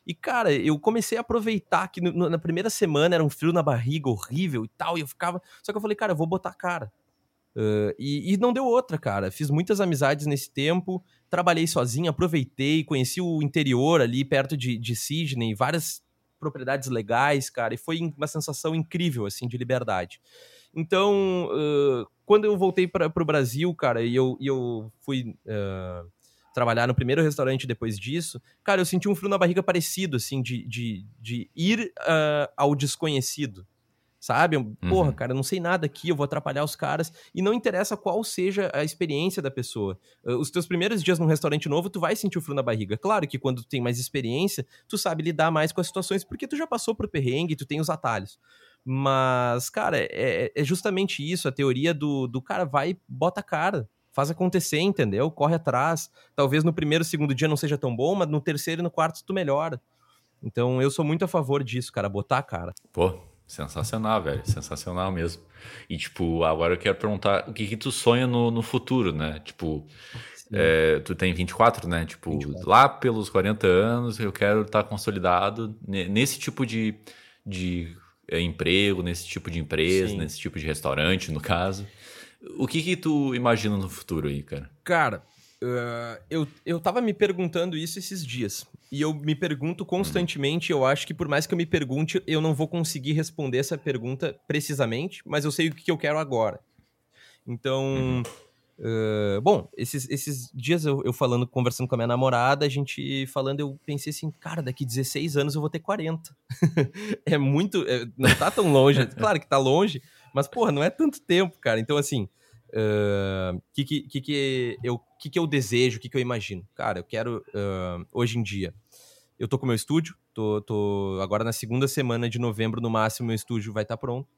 E, cara, eu comecei a aproveitar que no, na primeira semana era um frio na barriga horrível e tal, e eu ficava. Só que eu falei, cara, eu vou botar cara. Uh, e, e, não deu outra, cara. Fiz muitas amizades nesse tempo, trabalhei sozinho, aproveitei, conheci o interior ali perto de, de Sydney, várias propriedades legais, cara, e foi uma sensação incrível, assim, de liberdade. Então, uh, quando eu voltei para o Brasil, cara, e eu, e eu fui uh, trabalhar no primeiro restaurante depois disso, cara, eu senti um frio na barriga parecido, assim, de, de, de ir uh, ao desconhecido. Sabe? Uhum. Porra, cara, eu não sei nada aqui, eu vou atrapalhar os caras. E não interessa qual seja a experiência da pessoa. Uh, os teus primeiros dias num restaurante novo, tu vai sentir o frio na barriga. Claro que quando tu tem mais experiência, tu sabe lidar mais com as situações, porque tu já passou por perrengue, tu tem os atalhos. Mas, cara, é, é justamente isso, a teoria do, do cara vai, bota a cara, faz acontecer, entendeu? Corre atrás. Talvez no primeiro, segundo dia não seja tão bom, mas no terceiro e no quarto tu melhora. Então eu sou muito a favor disso, cara, botar a cara. Pô, Sensacional, velho. Sensacional mesmo. E, tipo, agora eu quero perguntar o que, que tu sonha no, no futuro, né? Tipo, é, tu tem 24, né? Tipo, 24. lá pelos 40 anos eu quero estar tá consolidado nesse tipo de, de é, emprego, nesse tipo de empresa, Sim. nesse tipo de restaurante, no caso. O que que tu imagina no futuro aí, cara? Cara, Uh, eu, eu tava me perguntando isso esses dias. E eu me pergunto constantemente. Eu acho que por mais que eu me pergunte, eu não vou conseguir responder essa pergunta precisamente, mas eu sei o que eu quero agora. Então. Uh, bom, esses, esses dias eu, eu, falando, conversando com a minha namorada, a gente falando, eu pensei assim, cara, daqui 16 anos eu vou ter 40. [LAUGHS] é muito. É, não tá tão longe. claro que tá longe, mas, porra, não é tanto tempo, cara. Então, assim o uh, que, que, que, eu, que, que eu desejo, o que, que eu imagino? Cara, eu quero, uh, hoje em dia, eu tô com meu estúdio, tô, tô agora na segunda semana de novembro, no máximo, meu estúdio vai estar tá pronto.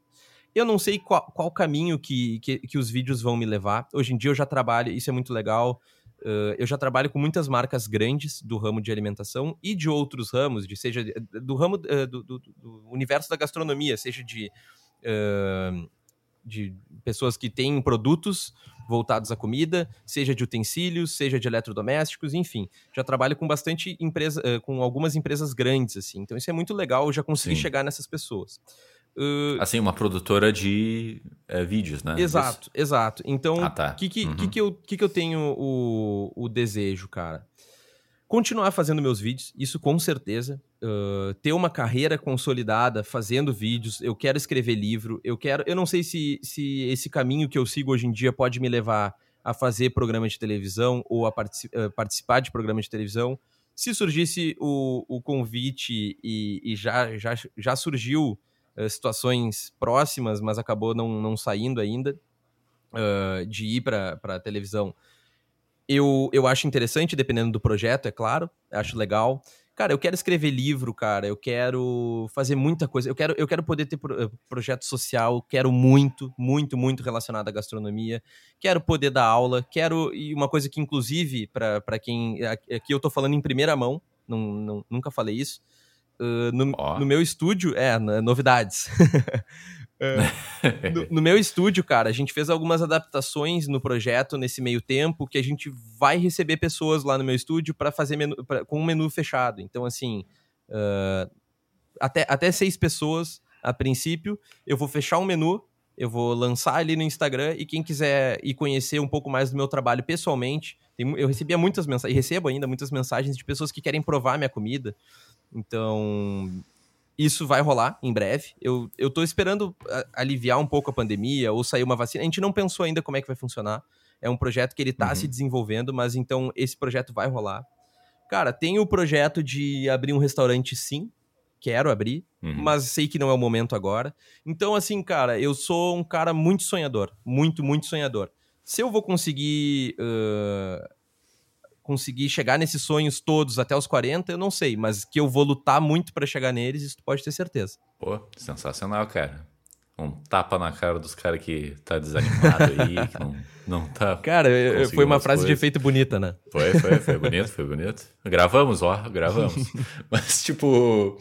Eu não sei qual, qual caminho que, que, que, os vídeos vão me levar. Hoje em dia eu já trabalho, isso é muito legal. Uh, eu já trabalho com muitas marcas grandes do ramo de alimentação e de outros ramos, de seja do ramo uh, do, do, do, universo da gastronomia, seja de uh, de pessoas que têm produtos voltados à comida, seja de utensílios, seja de eletrodomésticos, enfim. Já trabalho com bastante empresa, eh, com algumas empresas grandes, assim. Então isso é muito legal, eu já consegui Sim. chegar nessas pessoas. Uh... Assim, uma produtora de é, vídeos, né? Exato, Isso. exato. Então, o ah, tá. que, que, uhum. que, que, eu, que, que eu tenho o, o desejo, cara? Continuar fazendo meus vídeos, isso com certeza. Uh, ter uma carreira consolidada fazendo vídeos. Eu quero escrever livro. Eu quero. Eu não sei se, se esse caminho que eu sigo hoje em dia pode me levar a fazer programa de televisão ou a particip, uh, participar de programa de televisão. Se surgisse o, o convite e, e, já, já, já surgiu uh, situações próximas, mas acabou não, não saindo ainda de ir para a televisão eu, eu acho interessante, dependendo do projeto, é claro. Acho legal. Cara, eu quero escrever livro, cara. Eu quero fazer muita coisa. Eu quero, eu quero poder ter pro, eh, projeto social. Quero muito, muito, muito relacionado à gastronomia. Quero poder dar aula. Quero. E uma coisa que, inclusive, para quem. Aqui eu tô falando em primeira mão. Não, não nunca falei isso. Uh, no, oh. no, meu estúdio, é, novidades. [LAUGHS] É, no, no, meu estúdio, cara, a gente fez algumas adaptações no projeto nesse meio tempo que a gente vai receber pessoas lá no meu estúdio para fazer menu, pra, com um menu fechado. Então, assim, uh, até, até seis pessoas a princípio. Eu vou fechar um menu, eu vou lançar ali no Instagram e quem quiser ir conhecer um pouco mais do meu trabalho pessoalmente, tem, eu recebia muitas mensagens, recebo ainda muitas mensagens de pessoas que querem provar minha comida. Então, isso vai rolar em breve. Eu, eu tô esperando aliviar um pouco a pandemia ou sair uma vacina. A gente não pensou ainda como é que vai funcionar. É um projeto que ele tá uhum. se desenvolvendo, mas então esse projeto vai rolar. Cara, tem o projeto de abrir um restaurante sim. Quero abrir, uhum. mas sei que não é o momento agora. Então, assim, cara, eu sou um cara muito sonhador. Muito, muito sonhador. Se eu vou conseguir uh, conseguir chegar nesses sonhos todos até os 40, eu não sei, mas que eu vou lutar muito para chegar neles, isso tu pode ter certeza. Pô, sensacional, cara. Um tapa na cara dos caras que tá desanimado aí, [LAUGHS] que não, não tá. Cara, foi uma frase coisas. de efeito bonita, né? Foi, foi, foi bonito, foi bonito. Gravamos, ó, gravamos. [LAUGHS] mas, tipo.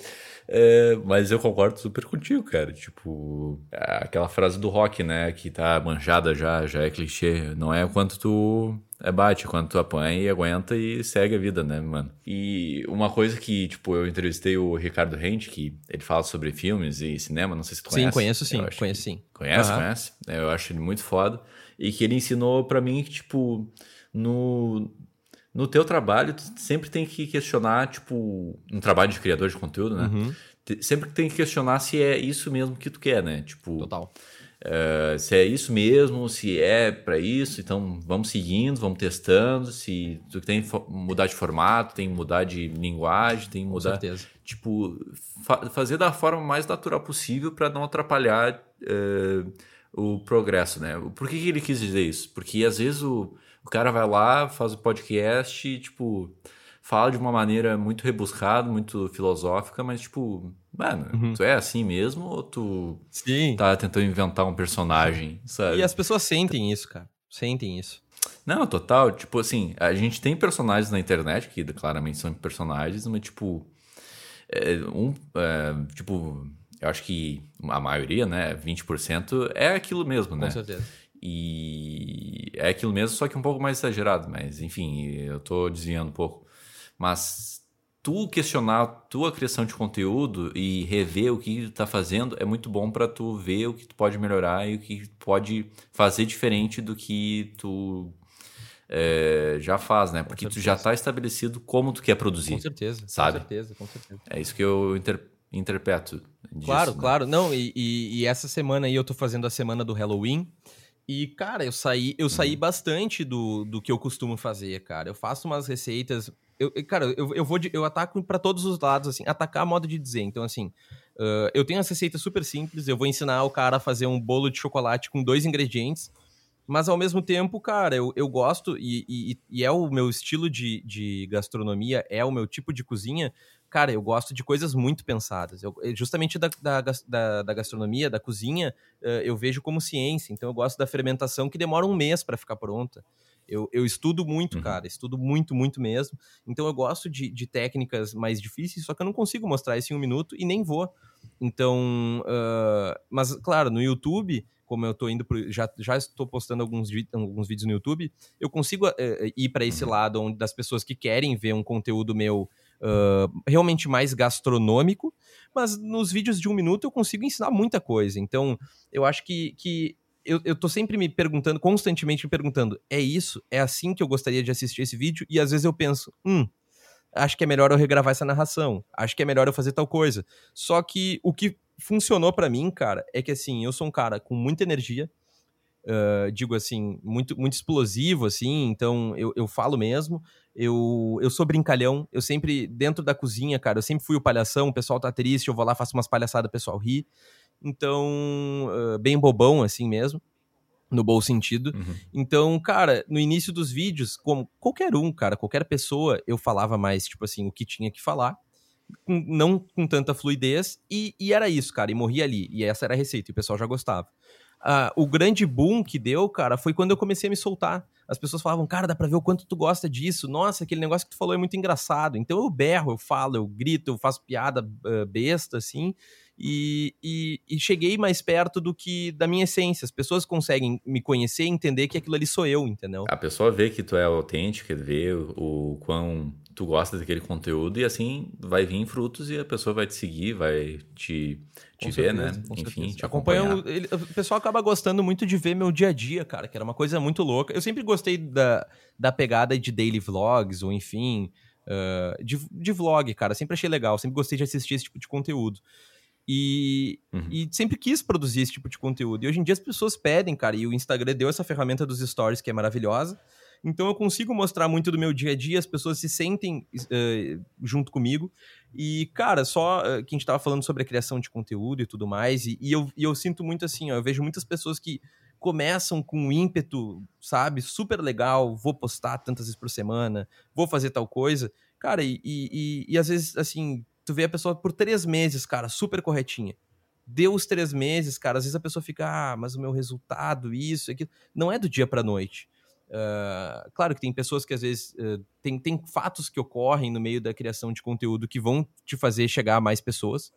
É, mas eu concordo super contigo, cara. Tipo, aquela frase do rock, né? Que tá manjada já, já é clichê. Não é o quanto tu é bate, quanto tu apanha e aguenta e segue a vida, né, mano? E uma coisa que, tipo, eu entrevistei o Ricardo Rente, que ele fala sobre filmes e cinema, não sei se tu conhece. Sim, conheço sim, conheço sim. Conhece, uhum. conhece? É, eu acho ele muito foda. E que ele ensinou para mim que, tipo, no, no teu trabalho, tu sempre tem que questionar, tipo, um trabalho de criador de conteúdo, né? Uhum. Sempre tem que questionar se é isso mesmo que tu quer, né? Tipo. Total. Uh, se é isso mesmo, se é para isso, então vamos seguindo, vamos testando. Se tu tem que mudar de formato, tem que mudar de linguagem, tem que mudar. Com certeza. Tipo, fa fazer da forma mais natural possível para não atrapalhar uh, o progresso, né? Por que, que, ele quis dizer isso? Porque às vezes o, o cara vai lá, faz o podcast e, tipo, fala de uma maneira muito rebuscada, muito filosófica, mas, tipo, Mano, uhum. tu é assim mesmo ou tu Sim. tá tentando inventar um personagem, sabe? E as pessoas sentem isso, cara. Sentem isso. Não, total. Tipo assim, a gente tem personagens na internet que claramente são personagens, mas tipo. É, um, é, tipo, eu acho que a maioria, né? 20% é aquilo mesmo, né? Com certeza. E é aquilo mesmo, só que um pouco mais exagerado, mas enfim, eu tô desviando um pouco. Mas tu questionar a tua criação de conteúdo e rever o que tu tá fazendo é muito bom para tu ver o que tu pode melhorar e o que pode fazer diferente do que tu é, já faz, né? Porque tu já tá estabelecido como tu quer produzir. Com certeza, sabe? Com certeza, com certeza. É isso que eu inter, interpreto. Disso, claro, né? claro. Não, e, e, e, essa semana aí eu tô fazendo a semana do Halloween. E, cara, eu saí, eu saí uhum. bastante do, do que eu costumo fazer, cara. Eu faço umas receitas eu, cara, eu, eu vou de, eu ataco para todos os lados, assim, atacar a modo de dizer. Então, assim, uh, eu tenho essa receita super simples, eu vou ensinar o cara a fazer um bolo de chocolate com dois ingredientes, mas ao mesmo tempo, cara, eu, eu gosto, e, e, e é o meu estilo de, de gastronomia, é o meu tipo de cozinha, cara, eu gosto de coisas muito pensadas. Eu, justamente da, da, da, da, gastronomia, da cozinha, eu vejo como ciência. Então eu gosto da fermentação que demora um mês para ficar pronta. Eu, eu estudo muito, uhum. cara, estudo muito, muito mesmo. Então eu gosto de, de técnicas mais difíceis, só que eu não consigo mostrar isso em um minuto e nem vou. Então, uh, mas claro, no YouTube, como eu tô indo pro, já, já estou postando alguns, alguns vídeos no YouTube, eu consigo uh, ir para esse uhum. lado onde, das pessoas que querem ver um conteúdo meu uh, realmente mais gastronômico, mas nos vídeos de um minuto eu consigo ensinar muita coisa. Então, eu acho que, que eu, eu tô sempre me perguntando, constantemente me perguntando, é isso? É assim que eu gostaria de assistir esse vídeo? E às vezes eu penso, hum, acho que é melhor eu regravar essa narração, acho que é melhor eu fazer tal coisa. Só que o que funcionou para mim, cara, é que assim, eu sou um cara com muita energia, uh, digo assim, muito, muito explosivo, assim, então eu, eu falo mesmo, eu, eu sou brincalhão, eu sempre, dentro da cozinha, cara, eu sempre fui o palhação, o pessoal tá triste, eu vou lá, faço umas palhaçadas, o pessoal ri. Então, uh, bem bobão assim mesmo, no bom sentido. Uhum. Então, cara, no início dos vídeos, como qualquer um, cara, qualquer pessoa, eu falava mais, tipo assim, o que tinha que falar. Com, não com tanta fluidez, e, e, era isso, cara, e morria ali. E essa era a receita, e o pessoal já gostava. Uh, o grande boom que deu, cara, foi quando eu comecei a me soltar. As pessoas falavam, cara, dá pra ver o quanto tu gosta disso. Nossa, aquele negócio que tu falou é muito engraçado. Então eu berro, eu falo, eu grito, eu faço piada uh, besta, assim e, e, e, cheguei mais perto do que da minha essência. As pessoas conseguem me conhecer e entender que aquilo ali sou eu, entendeu? A pessoa vê que tu é autêntico, vê o, o quão tu gosta daquele conteúdo e assim vai vir frutos e a pessoa vai te seguir, vai te, te ver, certeza, né? Enfim, certeza. te acompanhar. Ele, o pessoal acaba gostando muito de ver meu dia a dia, cara, que era uma coisa muito louca. Eu sempre gostei da, da pegada de daily vlogs, ou enfim, uh, de, de vlog, cara. Sempre achei legal, sempre gostei de assistir esse tipo de conteúdo. E, uhum. e sempre quis produzir esse tipo de conteúdo. E hoje em dia as pessoas pedem, cara, e o Instagram deu essa ferramenta dos stories que é maravilhosa. Então eu consigo mostrar muito do meu dia a dia, as pessoas se sentem uh, junto comigo. E, cara, só uh, que a gente tava falando sobre a criação de conteúdo e tudo mais, e, e, eu, e eu sinto muito assim, ó, eu vejo muitas pessoas que começam com um ímpeto, sabe, super legal, vou postar tantas vezes por semana, vou fazer tal coisa. Cara, e, e, e às vezes, assim, tu vê a pessoa por três meses, cara, super corretinha. Deu os três meses, cara, às vezes a pessoa fica, ah, mas o meu resultado, isso, aquilo. Não é do dia pra noite. Uh, claro que tem pessoas que às vezes uh, tem, tem fatos que ocorrem no meio da criação de conteúdo que vão te fazer chegar a mais pessoas.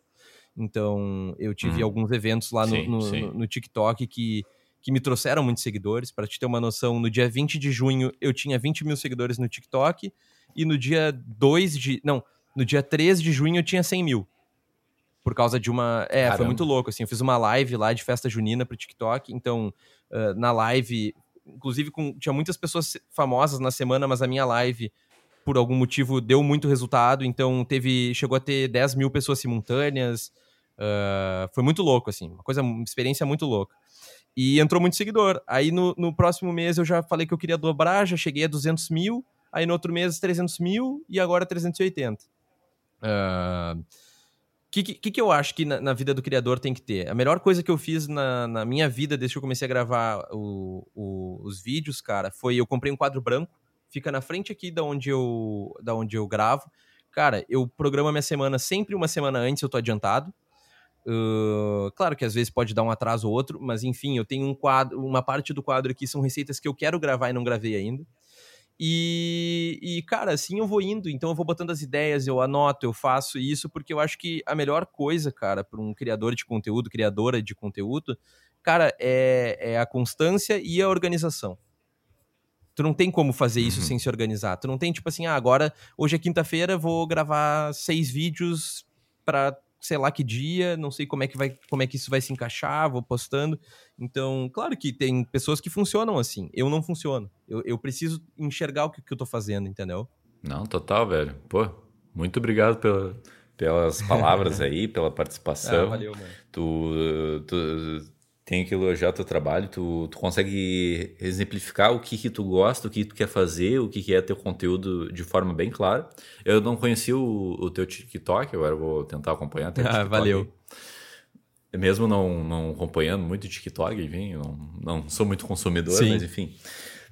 Então, eu tive uhum. alguns eventos lá no, sim, no, sim. no, no TikTok que, que me trouxeram muitos seguidores. Para te ter uma noção, no dia 20 de junho eu tinha 20 mil seguidores no TikTok. E no dia 2 de. Não, no dia 13 de junho eu tinha 100 mil. Por causa de uma. É, Caramba. foi muito louco, assim. Eu fiz uma live lá de festa junina pro TikTok. Então, uh, na live, inclusive, com, tinha muitas pessoas famosas na semana, mas a minha live, por algum motivo, deu muito resultado. Então, teve. Chegou a ter 10 mil pessoas simultâneas. Uh, foi muito louco, assim. Uma coisa, uma experiência muito louca. E entrou muito seguidor. Aí no, no próximo mês eu já falei que eu queria dobrar, já cheguei a 200 mil. Aí no outro mês 300 mil e agora 380. Uh, que, que, que eu acho que na, na, vida do criador tem que ter? A melhor coisa que eu fiz na, na minha vida, desde que eu comecei a gravar o, o, os vídeos, cara, foi eu comprei um quadro branco, fica na frente aqui da onde eu, da onde eu gravo. Cara, eu programo minha semana sempre uma semana antes, eu tô adiantado. Uh, claro que às vezes pode dar um atraso ou outro, mas enfim, eu tenho um quadro, uma parte do quadro aqui são receitas que eu quero gravar e não gravei ainda. E, e, cara, assim eu vou indo, então eu vou botando as ideias, eu anoto, eu faço isso, porque eu acho que a melhor coisa, cara, para um criador de conteúdo, criadora de conteúdo, cara, é, é, a constância e a organização. Tu não tem como fazer isso uhum. sem se organizar. Tu não tem, tipo assim, ah, agora, hoje é quinta-feira, vou gravar seis vídeos para sei lá que dia, não sei como é que vai, como é que isso vai se encaixar, vou postando. Então, claro que tem pessoas que funcionam assim. Eu não funciono. Eu, eu preciso enxergar o que, que eu tô fazendo, entendeu? Não, total, velho. Pô, muito obrigado pela, pelas [LAUGHS] palavras aí, pela participação. Ah, valeu, mano. Tu, tu tenho que elogiar teu trabalho, tu, tu consegue exemplificar o que que tu gosta, o que tu quer fazer, o que que é teu conteúdo de forma bem clara. Eu não conheci o, o teu TikTok, agora vou tentar acompanhar. Ah, valeu. Mesmo não, não acompanhando muito TikTok, enfim, não, não sou muito consumidor, Sim. mas enfim...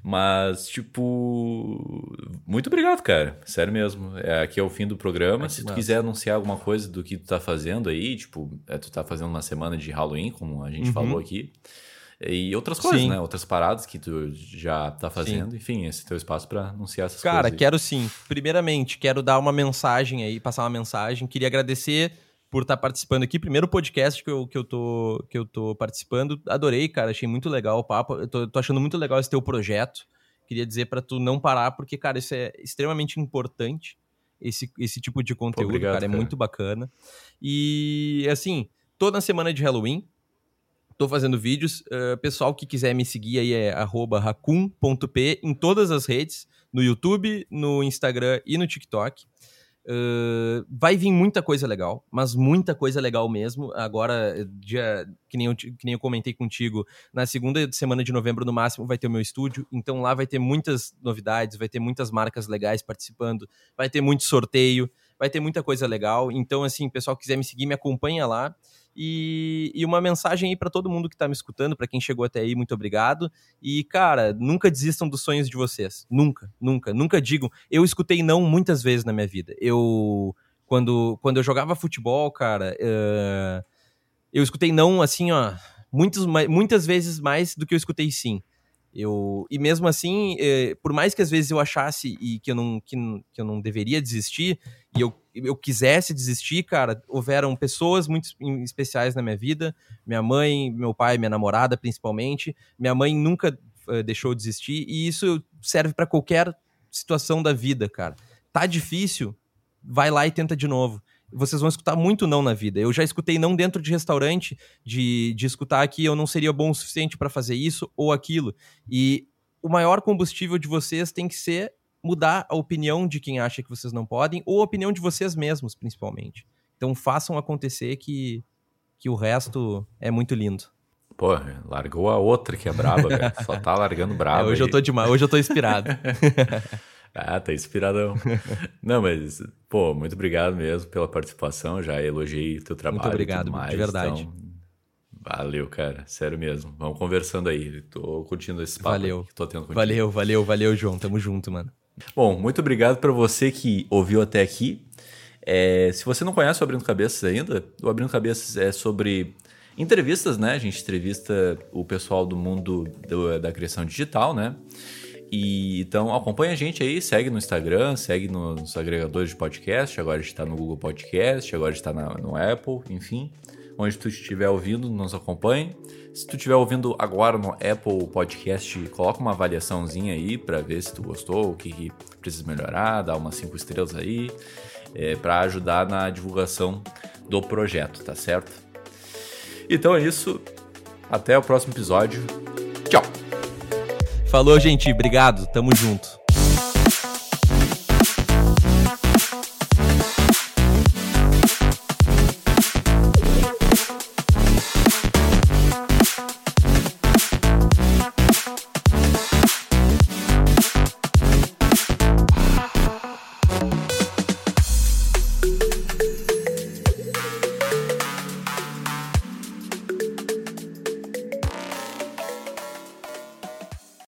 Mas, tipo, muito obrigado, cara. Sério mesmo. É, aqui é o fim do programa. É Se tu massa. quiser anunciar alguma coisa do que tu tá fazendo aí, tipo, é, tu tá fazendo uma semana de Halloween, como a gente uhum. falou aqui. E outras coisas, sim. né? Outras paradas que tu já tá fazendo. Sim. Enfim, esse é teu espaço para anunciar essas Cara, coisas. Cara, quero sim. Primeiramente, quero dar uma mensagem aí, passar uma mensagem. Queria agradecer por estar tá participando aqui. Primeiro podcast que eu, que, eu tô, que eu tô participando. Adorei, cara. Achei muito legal o papo. Eu tô, tô achando muito legal esse teu projeto. Queria dizer para tu não parar, porque, cara, isso é extremamente importante. Esse, esse tipo de conteúdo, Obrigado, cara, é muito bacana. E, assim, toda semana de Halloween, tô fazendo vídeos. Uh, pessoal que quiser me seguir aí é racun.p em todas as redes, no YouTube, no Instagram e no TikTok. Uh, vai vir muita coisa legal, mas muita coisa legal mesmo. Agora, dia, que, nem eu, que nem eu comentei contigo, na segunda semana de novembro, no máximo, vai ter o meu estúdio. Então lá vai ter muitas novidades, vai ter muitas marcas legais participando, vai ter muito sorteio, vai ter muita coisa legal. Então, assim, pessoal quiser me seguir, me acompanha lá. E, e uma mensagem aí para todo mundo que está me escutando, para quem chegou até aí, muito obrigado. E, cara, nunca desistam dos sonhos de vocês. Nunca, nunca, nunca digam. Eu escutei não muitas vezes na minha vida. Eu, quando, quando eu jogava futebol, cara, uh, eu escutei não, assim, ó, muitas, muitas vezes mais do que eu escutei sim. Eu, e mesmo assim, eh, por mais que às vezes eu achasse e que eu não, que, que eu não deveria desistir, e eu, eu quisesse desistir, cara, houveram pessoas muito especiais na minha vida. Minha mãe, meu pai, minha namorada, principalmente. Minha mãe nunca uh, deixou de desistir, e isso serve para qualquer situação da vida, cara. Tá difícil, vai lá e tenta de novo vocês vão escutar muito não na vida. Eu já escutei não dentro de restaurante, de, de escutar que eu não seria bom o suficiente para fazer isso ou aquilo. E o maior combustível de vocês tem que ser mudar a opinião de quem acha que vocês não podem, ou a opinião de vocês mesmos, principalmente. Então façam acontecer que, que o resto é muito lindo. Pô, largou a outra que é braba, velho. Só tá largando [LAUGHS] braba. É, hoje aí. eu tô demais, hoje eu tô inspirado. [LAUGHS] Ah, tá inspiradão. [LAUGHS] Não, mas, pô, muito obrigado mesmo pela participação. Já elogiei teu trabalho. Muito obrigado, mais, de verdade. Então, valeu, cara. Sério mesmo. Vamos conversando aí. Tô curtindo esse papo valeu. que tô tendo contigo. Valeu, valeu, valeu, João. Tamo junto, mano. Bom, muito obrigado para você que ouviu até aqui. É, se você não conhece o Abrindo Cabeças ainda, o Abrindo Cabeças é sobre entrevistas, né? A gente entrevista o pessoal do mundo do, da criação digital, né? E, então acompanha a gente aí, segue no Instagram, segue nos agregadores de podcast. Agora está no Google Podcast, agora está no Apple, enfim. Onde tu estiver ouvindo, nos acompanhe. Se tu estiver ouvindo agora no Apple Podcast, coloca uma avaliaçãozinha aí para ver se tu gostou, o que, que precisa melhorar, dá umas cinco estrelas aí, é, para ajudar na divulgação do projeto, tá certo? Então é isso. Até o próximo episódio. Tchau! Falou, gente. Obrigado. Tamo junto.